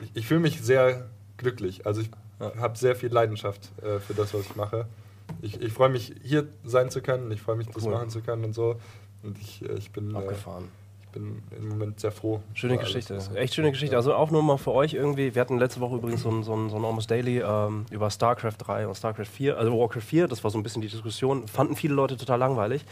ich, ich fühle mich sehr glücklich. Also ich habe sehr viel Leidenschaft äh, für das, was ich mache. Ich, ich freue mich, hier sein zu können. Ich freue mich, das Cool. machen zu können und so. Und ich, äh, ich bin, äh, abgefahren. ich bin im Moment sehr froh. Schöne alles, Geschichte. was- Echt schöne Geschichte. Also auch nur mal für euch irgendwie. Wir hatten letzte Woche übrigens so ein, so ein, so ein Almost Daily ähm, über StarCraft 3 und StarCraft 4, also Warcraft 4. Das war so ein bisschen die Diskussion. Fanden viele Leute total langweilig.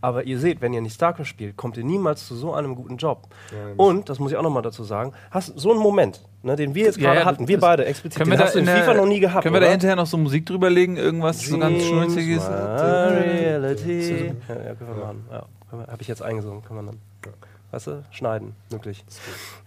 Aber ihr seht, wenn ihr nicht StarCraft spielt, kommt ihr niemals zu so einem guten Job. Ja, ja. Und, das muss ich auch nochmal dazu sagen, hast so einen Moment, ne, den wir jetzt Ja, gerade ja, hatten, wir beide explizit, Können den wir da hast du in FIFA noch nie gehabt, Können wir da oder? hinterher noch so Musik drüber legen? Irgendwas so ganz Schnulziges? Reality. Ja, ja, können wir machen. Ja, habe ich jetzt eingesungen, kann man dann. Weißt du, schneiden, möglich.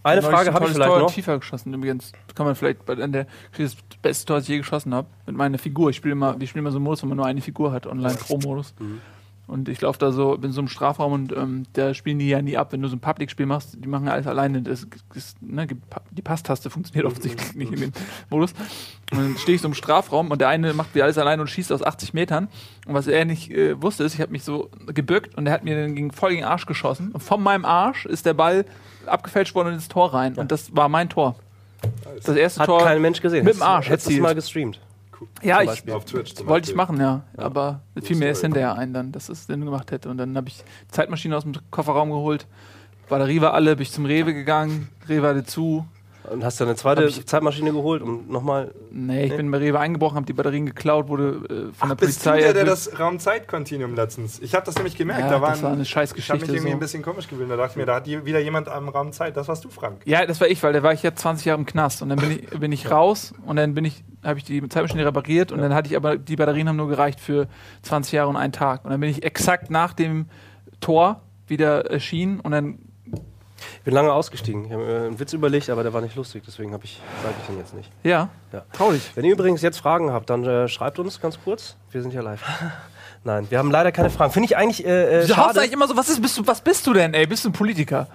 Eine Neulich Frage habe ich vielleicht Tor noch. FIFA geschossen übrigens. Kann man vielleicht bei an der das beste Tor, das ich je geschossen habe, mit meiner Figur. Ich spiele immer, wir spielen immer so einen Modus, wo man nur eine Figur hat, online Pro-Modus. Mhm. Und ich laufe da so, bin so im Strafraum und ähm, da spielen die ja nie ab. Wenn du so ein Public-Spiel machst, die machen alles alleine. Das, ist, ne, die Passtaste funktioniert offensichtlich nicht in dem Modus. Und dann stehe ich so im Strafraum und der eine macht wie alles alleine und schießt aus 80 Metern. Und was er nicht äh, wusste, ist, ich habe mich so gebückt und er hat mir dann gegen, voll gegen den Arsch geschossen. Und von meinem Arsch ist der Ball abgefälscht worden und ins Tor rein. Und das war mein Tor. Das erste Hat Tor. kein Mensch gesehen. mit dem Arsch Hättest du mal gestreamt. Ja, zum ich, Beispiel. Auf Twitch zum wollte ich machen, ja. Aber fiel mir erst Story. hinterher ein, dann, dass es Sinn gemacht hätte. Und dann habe ich die Zeitmaschine aus dem Kofferraum geholt. Batterie war alle, bin ich zum Rewe gegangen. Rewe hatte zu. Und hast du eine zweite ich- Zeitmaschine geholt, um nochmal. Nee, ich bin bei Rewe eingebrochen, habe die Batterien geklaut, wurde äh, von Ach, der bist du Polizei. der, der das Raum-Zeit-Kontinuum letztens? Ich habe das nämlich gemerkt. Ja, da waren, das war eine scheiß Ich habe mich irgendwie so. ein bisschen komisch gefühlt. Da dachte ich mir, da hat wieder jemand am Raum Zeit. Das warst du, Frank. Ja, das war ich, weil da war ich ja 20 Jahre im Knast und dann bin ich, bin ich raus und dann bin ich, habe ich die Zeitmaschine repariert und dann hatte ich aber, die Batterien haben nur gereicht für 20 Jahre und einen Tag. Und dann bin ich exakt nach dem Tor wieder erschienen und dann, Ich bin lange ausgestiegen. Ich habe mir einen Witz überlegt, aber der war nicht lustig, deswegen habe ich, sage ich den jetzt nicht. ja, Ja. traurig. Wenn ihr übrigens jetzt Fragen habt, dann äh, schreibt uns ganz kurz. Wir sind ja live. Nein, wir haben leider keine Fragen. Finde ich eigentlich äh, äh, Du haust schade. eigentlich immer so, was, ist, bist du, was bist du denn, ey? Bist du ein Politiker?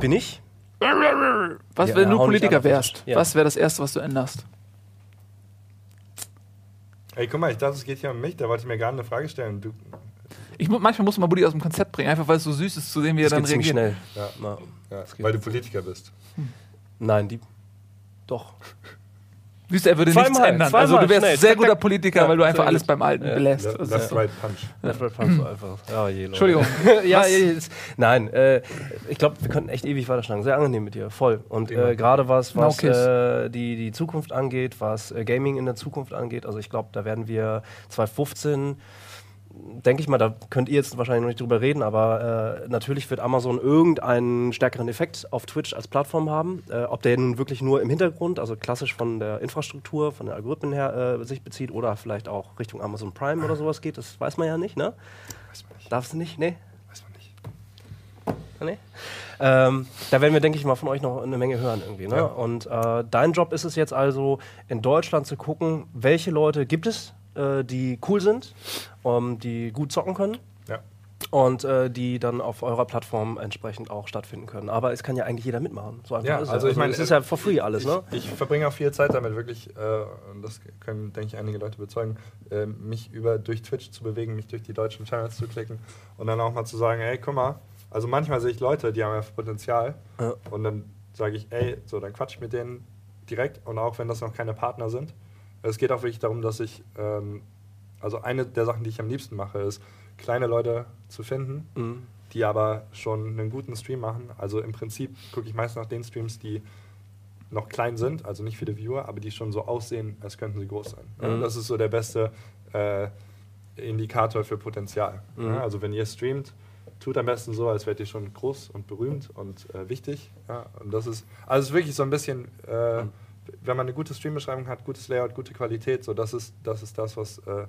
Bin ich? Was, Ja, wenn du hau nicht Politiker an wärst? Ja. Was wäre das Erste, was du änderst? Ey, guck mal, ich dachte, es geht hier um mich. Da wollte ich mir gerade eine Frage stellen. Du, Ich, manchmal muss man Buddy aus dem Konzept bringen, einfach weil es so süß ist zu sehen, wie er Das dann geht ziemlich reagiert. schnell. ja, Na, ja, geht. weil du Politiker bist. nein, die. Doch. Siehst du, er würde Zweimal, nichts ändern. zweimal, also du wärst schnell. ein sehr guter. Politiker, Ja, weil du einfach alles beim Alten Ja. belässt. Le Also, left, right, punch. Left, right, punch, so einfach. Ja, je, Leute. Entschuldigung. ja, Was? nein, äh, ich glaube, wir könnten echt ewig weiterschlagen. Sehr angenehm mit dir, voll. Und äh, gerade was, No was kiss. äh, die, die Zukunft angeht, was äh, Gaming in der Zukunft angeht, also ich glaube, da werden wir 2015 denke ich mal, da könnt ihr jetzt wahrscheinlich noch nicht drüber reden, aber äh, natürlich wird Amazon irgendeinen stärkeren Effekt auf Twitch als Plattform haben. Äh, ob der nun wirklich nur im Hintergrund, also klassisch von der Infrastruktur, von den Algorithmen her äh, sich bezieht oder vielleicht auch Richtung Amazon Prime oder sowas geht, das weiß man ja nicht, ne? Weiß man nicht. Darfst du nicht? Nee? Weiß man nicht. Nee? Ähm, da werden wir, denke ich mal, von euch noch eine Menge hören irgendwie. Ne? Ja. Und äh, dein Job ist es jetzt also, in Deutschland zu gucken, welche Leute gibt es, äh, die cool sind, ähm, die gut zocken können Ja. und äh, die dann auf eurer Plattform entsprechend auch stattfinden können. Aber es kann ja eigentlich jeder mitmachen. So einfach Ja, ist also es. ich meine, es ist ja for free alles, ich, ne? Ich verbringe auch viel Zeit damit, wirklich, äh, und das können, denke ich, einige Leute bezeugen, äh, mich über durch Twitch zu bewegen, mich durch die deutschen Channels zu klicken und dann auch mal zu sagen, ey, guck mal, also manchmal sehe ich Leute, die haben ja Potenzial Ja. und dann sage ich, ey, so, dann quatsch ich mit denen direkt und auch wenn das noch keine Partner sind. Es geht auch wirklich darum, dass ich, ähm, also eine der Sachen, die ich am liebsten mache, ist, kleine Leute zu finden, Mhm. die aber schon einen guten Stream machen. Also im Prinzip gucke ich meist nach den Streams, die noch klein sind, also nicht viele Viewer, aber die schon so aussehen, als könnten sie groß sein. Mhm. das ist so der beste äh, Indikator für Potenzial. Mhm. Ja, also wenn ihr streamt, tut am besten so, als wärt ihr schon groß und berühmt und äh, wichtig. Ja, und das ist, also es ist wirklich so ein bisschen, äh, Mhm. Wenn man eine gute Streambeschreibung hat, gutes Layout, gute Qualität, so das ist das, ist das was, äh,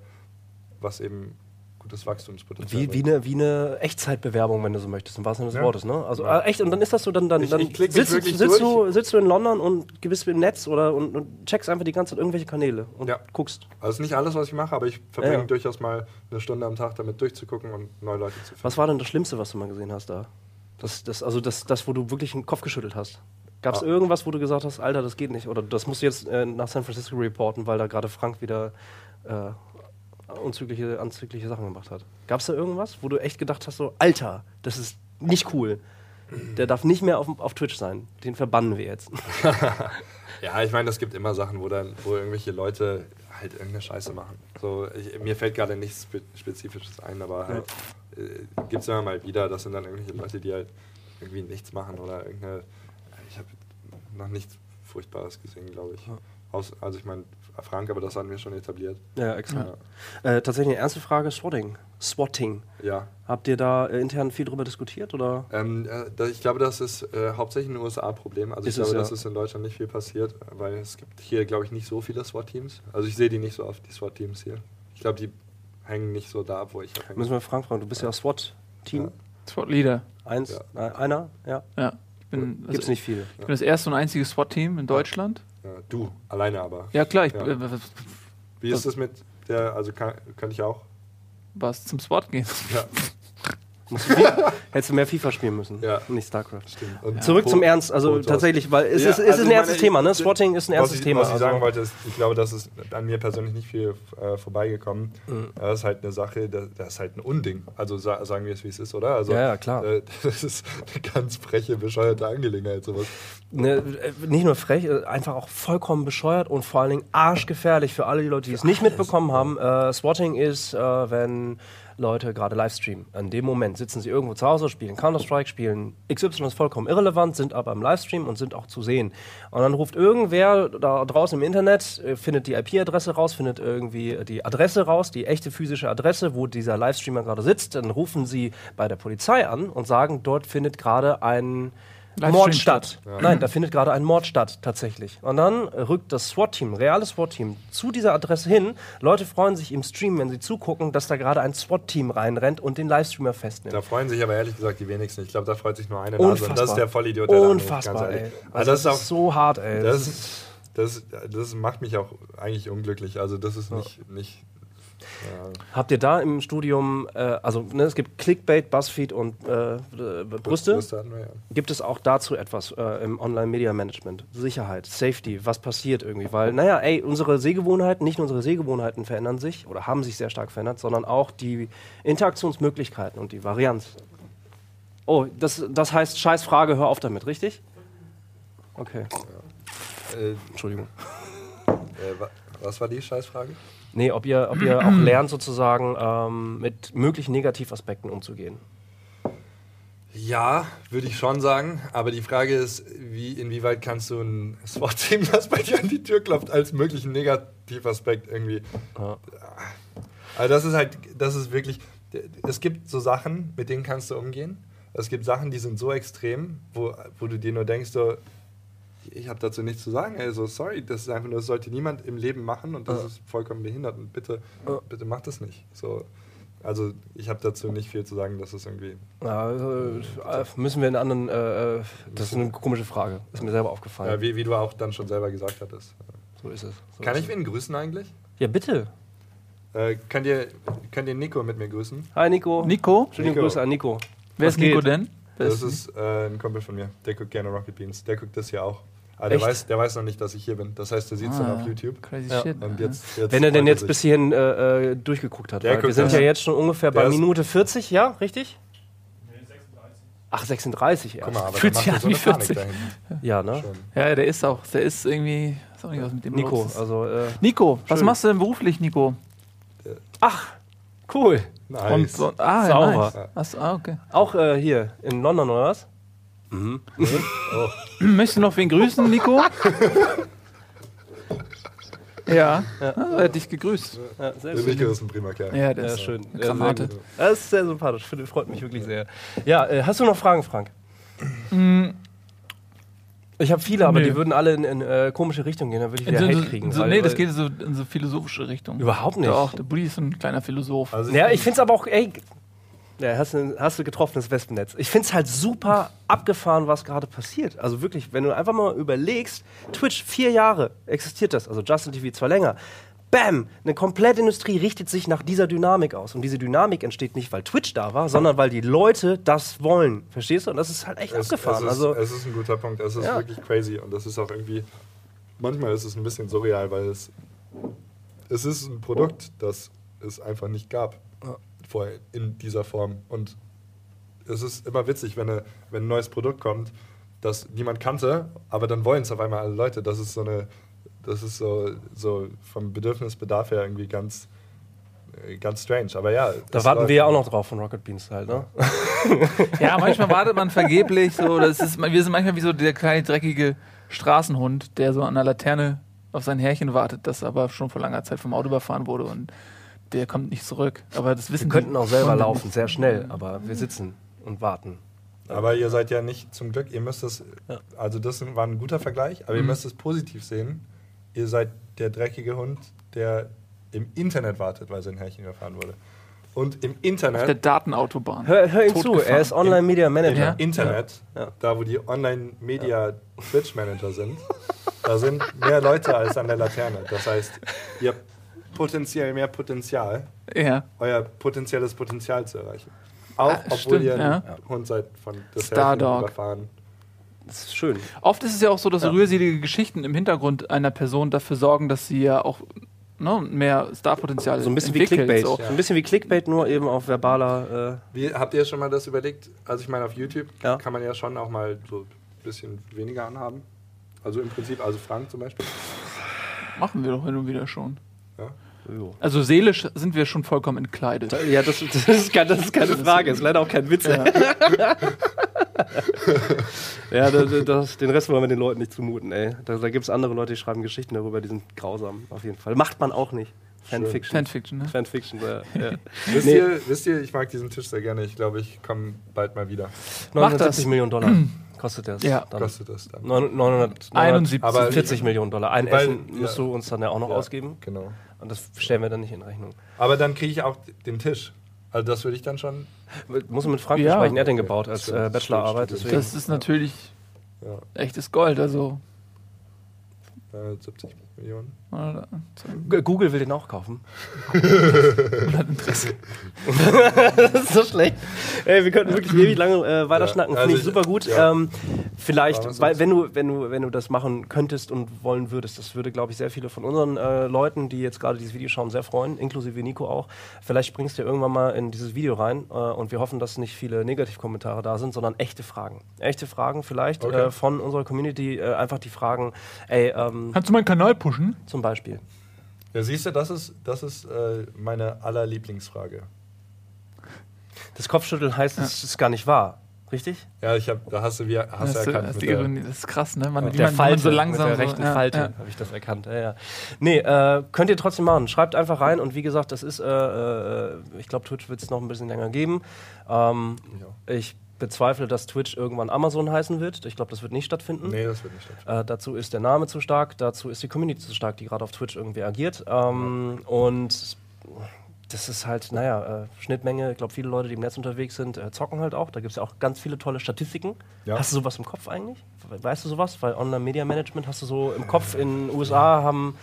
was eben gutes Wachstumspotenzial Wie, wie, eine, wie eine Echtzeitbewerbung, wenn du so möchtest, im wahrsten Sinne des Ja. Wortes, ne? Also Ja. äh, echt, und dann ist das so, dann, dann, dann ich sitzt, sitzt, du, sitzt du in London und gewiss im Netz oder und, und checkst einfach die ganze Zeit irgendwelche Kanäle und Ja. guckst. Also nicht alles, was ich mache, aber ich verbringe durchaus mal eine Stunde am Tag damit durchzugucken und neue Leute zu finden. Was war denn das Schlimmste, was du mal gesehen hast da? Das, das, also das, das, wo du wirklich den Kopf geschüttelt hast. Gab es Ah. irgendwas, wo du gesagt hast, Alter, das geht nicht? Oder das musst du jetzt äh, nach San Francisco reporten, weil da gerade Frank wieder äh, unzügliche, anzügliche Sachen gemacht hat. Gab es da irgendwas, wo du echt gedacht hast, so, Alter, das ist nicht cool? der darf nicht mehr auf, auf Twitch sein. Den verbannen wir jetzt. Ja, ich meine, es gibt immer Sachen, wo dann, wo irgendwelche Leute halt irgendeine Scheiße machen. So, ich, mir fällt gerade nichts Spe Spezifisches ein, aber halt äh, gibt es immer mal wieder, das sind dann irgendwelche Leute, die halt irgendwie nichts machen oder irgendeine. Noch nichts Furchtbares gesehen, glaube ich. Aus, also ich meine, Frank, aber das hatten wir schon etabliert. Ja, exakt. Äh, tatsächlich eine erste Frage: Swatting. Swatting. Ja. Habt ihr da äh, intern viel drüber diskutiert? Oder? Ähm, äh, da, ich glaube, das ist äh, hauptsächlich ein USA-Problem. Also Ist ich es, glaube, ja. dass es in Deutschland nicht viel passiert, weil es gibt hier, glaube ich, nicht so viele SWAT-Teams. Also ich sehe die nicht so oft, die SWAT-Teams hier. Ich glaube, die hängen nicht so da ab, wo ich abhänge. Müssen wir Frank fragen. Du bist ja SWAT-Team. Ja. SWAT Leader. Eins? Ja. Äh, einer? Ja. Ja. Ich bin, Gibt's also, nicht viele. ich bin das erste und einzige SWAT-Team in Deutschland. Ja, du, alleine aber. Ja, klar, ich Ja. äh, Wie ist das mit der, also kann, könnte ich auch? was zum SWAT gehen. Ja, hättest du mehr FIFA spielen müssen. Ja. Und nicht StarCraft. stimmt. Und Zurück Pro- zum Ernst, also Protoss. tatsächlich, weil es Ja, ist, es also ist ein ernstes Thema, ne? Swatting ist ein was ernstes ich, Thema. Was ich also- sagen wollte, ist, ich glaube, das ist an mir persönlich nicht viel äh, vorbeigekommen. Mhm. Das ist halt eine Sache, das, das ist halt ein Unding. Also sa sagen wir es, wie es ist, oder? Also, Ja, ja, klar. Äh, das ist eine ganz freche, bescheuerte Angelegenheit, sowas. ne, äh, nicht nur frech, äh, einfach auch vollkommen bescheuert und vor allen Dingen arschgefährlich für alle die Leute, die es nicht mitbekommen haben. Äh, Swatting ist, äh, wenn Leute gerade Livestreamen. In dem Moment sitzen sie irgendwo zu Hause, spielen Counter-Strike, spielen XY ist vollkommen irrelevant, sind aber im Livestream und sind auch zu sehen. Und dann ruft irgendwer da draußen im Internet, äh, findet die IP-Adresse raus, findet irgendwie die Adresse raus, die echte physische Adresse, wo dieser Livestreamer gerade sitzt. Dann rufen sie bei der Polizei an und sagen, dort findet gerade ein Mord statt. statt. Nein, da findet gerade ein Mord statt, tatsächlich. Und dann rückt das SWAT-Team, reales SWAT-Team, zu dieser Adresse hin. Leute freuen sich im Stream, wenn sie zugucken, dass da gerade ein SWAT-Team reinrennt und den Livestreamer festnimmt. Da freuen sich aber ehrlich gesagt die wenigsten. Ich glaube, da freut sich nur eine Nase. Und Unfassbar. das ist der Vollidiot, der da anruft, Unfassbar, ganz ey. Also Also das ist auch so hart, ey. Das, das, das macht mich auch eigentlich unglücklich. Also das ist nicht, nicht ja. Habt ihr da im Studium, äh, also ne, es gibt Clickbait, Buzzfeed und äh, äh, Brüste. Brüste wir, ja. Gibt es auch dazu etwas äh, im Online-Media-Management? Sicherheit, Safety, was passiert irgendwie? Weil, naja, ey, unsere Sehgewohnheiten, nicht nur unsere Sehgewohnheiten verändern sich oder haben sich sehr stark verändert, sondern auch die Interaktionsmöglichkeiten und die Varianz. Oh, das, das heißt, scheiß Frage, hör auf damit, richtig? Okay, Äh, Entschuldigung. äh, wa- was war die Scheißfrage? Nee, ob ihr, ob ihr auch lernt, sozusagen ähm, mit möglichen Negativaspekten umzugehen. Ja, würde ich schon sagen. Aber die Frage ist, wie, inwieweit kannst du ein SWAT-Team, das bei dir an die Tür klopft, als möglichen Negativaspekt irgendwie. Ja. Also das ist halt, das ist wirklich, es gibt so Sachen, mit denen kannst du umgehen. Es gibt Sachen, die sind so extrem, wo, wo du dir nur denkst, so, ich habe dazu nichts zu sagen. Also sorry, das ist einfach nur, das sollte niemand im Leben machen und das Ja. ist vollkommen behindert. Und bitte, Ja. bitte mach das nicht. So, also ich habe dazu nicht viel zu sagen, dass es irgendwie Ja, also, äh, müssen wir in anderen. Äh, äh, das ist eine komische Frage. Ist mir selber aufgefallen. Ja, wie, wie du auch dann schon selber gesagt hattest. so ist es. So Kann ist ich wen grüßen eigentlich? Ja, bitte. Äh, könnt, ihr, könnt ihr Nico mit mir grüßen? Hi, Nico. Nico? Schöne Nico. Grüße an Nico. Wer Was ist Nico geht? denn? Das ist äh, ein Kumpel von mir. Der guckt gerne Rocket Beans. Der guckt das hier auch. Aber der Echt? weiß, der weiß noch nicht, dass ich hier bin. Das heißt, der sieht es dann auf YouTube. Crazy Ja. shit. Und jetzt, jetzt Wenn er denn jetzt sich. bis hierhin äh, äh, durchgeguckt hat. Der Weil wir sind ja jetzt schon ungefähr bei Der Minute 40, ja? Richtig? Ach, 36 erst. Guck mal, aber Fühlt der sich macht an so wie eine Panik 40. dahinten. Ja, ne? Schon. Ja, der ist auch, der ist irgendwie, ist auch nicht was mit dem Nico, los ist. also. Äh, Nico, was Schön. machst du denn beruflich, Nico? ach, cool. Nice. Und, und, ah, Sauber. Ja, nice. Achso, ah, okay. Auch äh, hier in London oder was? oh. Möchtest du noch wen grüßen, Nico? ja, Ja. Ah, er hat dich gegrüßt. Ja, sehr Der. Nico ist ein prima Kerl. Ja, der Ja, ist schön. Granate. Das ist sehr sympathisch. Freut mich wirklich sehr. Ja, äh, hast du noch Fragen, Frank? Mm, Ich habe viele, aber Nö. die würden alle in, in äh, komische Richtungen gehen. Da würde ich wieder so, Hate kriegen. so, weil- nee, das weil- geht so in so philosophische Richtung. Überhaupt nicht. Doch, der Buddy ist ein kleiner Philosoph. Also Ja, ich finde es aber auch, ey, ja, hast, du, hast du getroffenes Wespennetz. Ich finde es halt super abgefahren, was gerade passiert. Also wirklich, wenn du einfach mal überlegst, Twitch, vier Jahre existiert das, also Justin TV zwar länger. Bam! Eine komplette Industrie richtet sich nach dieser Dynamik aus. Und diese Dynamik entsteht nicht, weil Twitch da war, sondern weil die Leute das wollen. Verstehst du? Und das ist halt echt es, abgefahren. Es ist, also, es ist ein guter Punkt. Es ist Ja. wirklich crazy. Und das ist auch irgendwie. Manchmal ist es ein bisschen surreal, weil es. Es ist ein Produkt, das es einfach nicht gab. Ja. Vorher in dieser Form. Und es ist immer witzig, wenn, eine, wenn ein neues Produkt kommt, das niemand kannte, aber dann wollen es auf einmal alle Leute. Das ist so eine, das ist so, so vom Bedürfnisbedarf her irgendwie ganz, äh, ganz strange. Aber ja. Da warten wir ja auch noch drauf von Rocket Beans halt, ne? Ja, manchmal wartet man vergeblich. So, das ist, wir sind manchmal wie so der kleine dreckige Straßenhund, der so an der Laterne auf sein Härchen wartet, das aber schon vor langer Zeit vom Auto überfahren wurde und der kommt nicht zurück. Aber das wissen Wir könnten auch selber laufen, sehr schnell, aber wir sitzen und warten. Aber ihr seid ja nicht zum Glück, ihr müsst es, also das war ein guter Vergleich, aber ihr Mhm. müsst es positiv sehen. Ihr seid der dreckige Hund, der im Internet wartet, weil sein Härchen überfahren wurde. Und im Auf der Internet, Datenautobahn. Hör, hör ihm zu, Totgefahren. er ist Online-Media Manager. Ja. im Internet, Ja. da wo die Online-Media-Twitch-Manager sind, da sind mehr Leute als an der Laterne. Das heißt, ihr habt potenziell mehr Potenzial, Ja. euer potenzielles Potenzial zu erreichen. Auch Ah, obwohl stimmt, ihr ein ja. Hund seid von das Stardog. Härchen überfahren. Das ist schön. Oft ist es ja auch so, dass Ja. rührselige Geschichten im Hintergrund einer Person dafür sorgen, dass sie ja auch ne, mehr Starpotenzial So ein bisschen wie. Clickbait. So. So ein bisschen wie Clickbait, nur eben auf verbaler. Äh, Wie, habt ihr schon mal das überlegt? Also ich meine, auf YouTube Ja. kann man ja schon auch mal so ein bisschen weniger anhaben. Also im Prinzip, also Frank zum Beispiel. Machen wir doch hin und wieder schon. Ja. Also seelisch sind wir schon vollkommen entkleidet. Ja, das, das, ist, kein- das ist keine Frage. Ist leider auch kein Witz. Ja, das, das, den Rest wollen wir den Leuten nicht zumuten, ey. Da, da gibt es andere Leute, die schreiben Geschichten darüber, die sind grausam, auf jeden Fall. Macht man auch nicht. Fanfiction. Fanfiction, ne? Fanfiction, ja. ja. Wisst, Nee. ihr, wisst ihr, ich mag diesen Tisch sehr gerne. Ich glaube, ich komme bald mal wieder. Mach 970 das. Millionen Dollar kostet der. Ja. Dann. Kostet das dann? 900, 71. Aber- 40 Millionen Dollar. Ein Weil- Essen ja. musst du uns dann ja auch noch Ja, ausgeben. Genau. Und das stellen wir dann nicht in Rechnung. Aber dann kriege ich auch den Tisch. Also das würde ich dann schon. Muss man mit Frank Ja. besprechen. Er hat den gebaut als stimmt, äh, Bachelorarbeit. stimmt, Deswegen. Das ist natürlich Ja, echtes Gold. Also, 70 Millionen. Google will den auch kaufen. hat Interesse. das ist so schlecht. Ey, wir könnten wirklich ewig lange äh, weiter Ja, schnacken. also Finde ich super gut. ja. Ähm, vielleicht, weil, wenn, du, wenn, du, wenn du das machen könntest und wollen würdest, das würde, glaube ich, sehr viele von unseren äh, Leuten, die jetzt gerade dieses Video schauen, sehr freuen, inklusive Nico auch. Vielleicht springst du irgendwann mal in dieses Video rein äh, und wir hoffen, dass nicht viele Negativkommentare da sind, sondern echte Fragen. Echte Fragen vielleicht Okay. äh, von unserer Community. Äh, einfach die Fragen, ey, ähm, Kannst du meinen Kanal pushen? Zum Beispiel. Ja, siehst du, das ist, das ist äh, meine allerlieblingsfrage. Das Kopfschütteln heißt, es ist gar nicht wahr. Richtig? Ja, ich hab, da hast du, wie, hast Das, du ist, erkannt. das, Ironie. das ist krass, ne? Man, Mit wie der man, Falte, man so langsam mit der so, rechten ja, Falte ja. habe ich das erkannt. Ja, ja. Nee, äh, könnt ihr trotzdem machen. Schreibt einfach rein und wie gesagt, das ist, äh, äh, ich glaube, Twitch wird es noch ein bisschen länger geben. Ähm, Ja. ich bezweifle, dass Twitch irgendwann Amazon heißen wird. Ich glaube, das wird nicht stattfinden. Nee, das wird nicht stattfinden. Äh, dazu ist der Name zu stark, dazu ist die Community zu stark, die gerade auf Twitch irgendwie agiert. Ähm, und das ist halt, naja, äh, Schnittmenge. Ich glaube, viele Leute, die im Netz unterwegs sind, äh, zocken halt auch. Da gibt es ja auch ganz viele tolle Statistiken. Ja. Hast du sowas im Kopf eigentlich? We- Weißt du sowas? Weil Online-Media-Management hast du so im Kopf in den USA haben.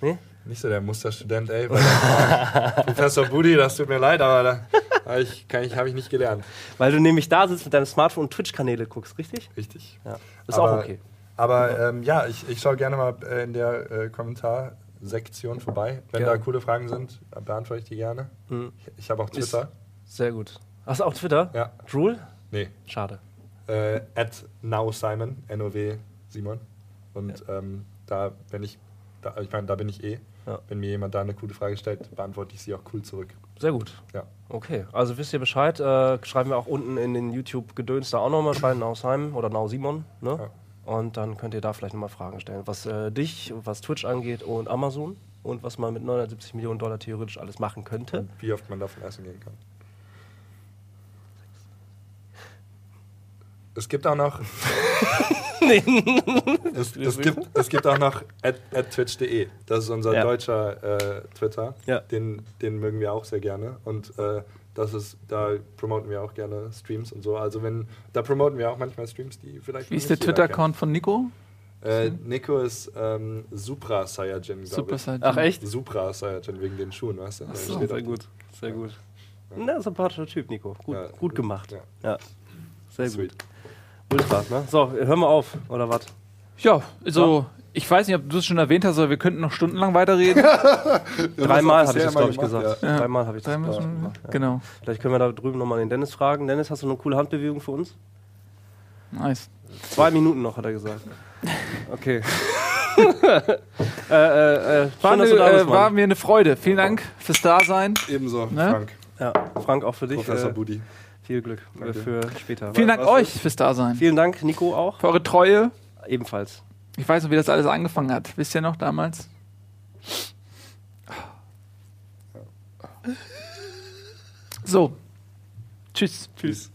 Nee? Nicht so der Musterstudent, ey. Professor Budi, das tut mir leid, aber da hab ich, ich, habe ich nicht gelernt. Weil du nämlich da sitzt mit deinem Smartphone und Twitch-Kanäle guckst, richtig? Richtig. Ja. Ist Aber- auch okay. Aber ähm, ja, ich, ich schaue gerne mal äh, in der äh, Kommentarsektion vorbei. Wenn Gerne. da coole Fragen sind, beantworte ich die gerne. Mhm. Ich, ich habe auch Ist- Twitter. Sehr gut. Hast du auch Twitter? Ja. Drool? Nee. Schade. Äh, at nowsimon, N-O-W Simon. Und ähm, da, wenn ich, da, ich meine, da bin ich eh. Ja. Wenn mir jemand da eine coole Frage stellt, beantworte ich sie auch cool zurück. Sehr gut. Ja. Okay, also wisst ihr Bescheid. Äh, schreiben wir auch unten in den YouTube-Gedöns da auch nochmal rein, Nausheim oder Nau Simon. Ne? Ja. Und dann könnt ihr da vielleicht nochmal Fragen stellen, was äh, dich, was Twitch angeht und Amazon und was man mit 970 Millionen Dollar theoretisch alles machen könnte. Und wie oft man davon essen gehen kann. Es gibt auch noch. es, es, gibt, es gibt auch noch at, at twitch.de. Das ist unser Ja. deutscher äh, Twitter. Ja. Den, den mögen wir auch sehr gerne. Und äh, das ist, da promoten wir auch gerne Streams und so. Also wenn, da promoten wir auch manchmal Streams, die vielleicht. Wie ist der Twitter-Account von Nico? Äh, Nico ist ähm, Supra Saiyajin, glaube Super ich. Saiyan. Ach echt? Supra Saiyajin wegen den Schuhen, weißt du? Da so. Sehr auch- gut, sehr gut. Na, sympathischer Typ, Nico. Gut, Ja. gut gemacht. Ja. Ja. Sehr Sweet. gut. Ultra, ne? So, hören wir auf, oder was? Ja, also Ich weiß nicht, ob du es schon erwähnt hast, aber wir könnten noch stundenlang weiterreden. Dreimal habe ich das, glaube ich, gemacht, gesagt. ja. Dreimal habe ich das Dreimal schon- gemacht. Ja. Genau. Vielleicht können wir da drüben nochmal den Dennis fragen. Dennis, hast du eine coole Handbewegung für uns? Nice. Zwei Minuten noch, hat er gesagt. Okay. äh, äh, äh, War, schön, eine, dass du da bist, äh, war mir eine Freude. Vielen Dank fürs Dasein. Ebenso, Ne? Frank. Ja, Frank, auch für dich. Professor Äh, Budi. Viel Glück Danke. für später. Vielen Dank euch fürs Dasein. Vielen Dank, Nico auch. Für eure Treue. Ebenfalls. Ich weiß noch, wie das alles angefangen hat. Wisst ihr noch damals? So. Tschüss. Tschüss.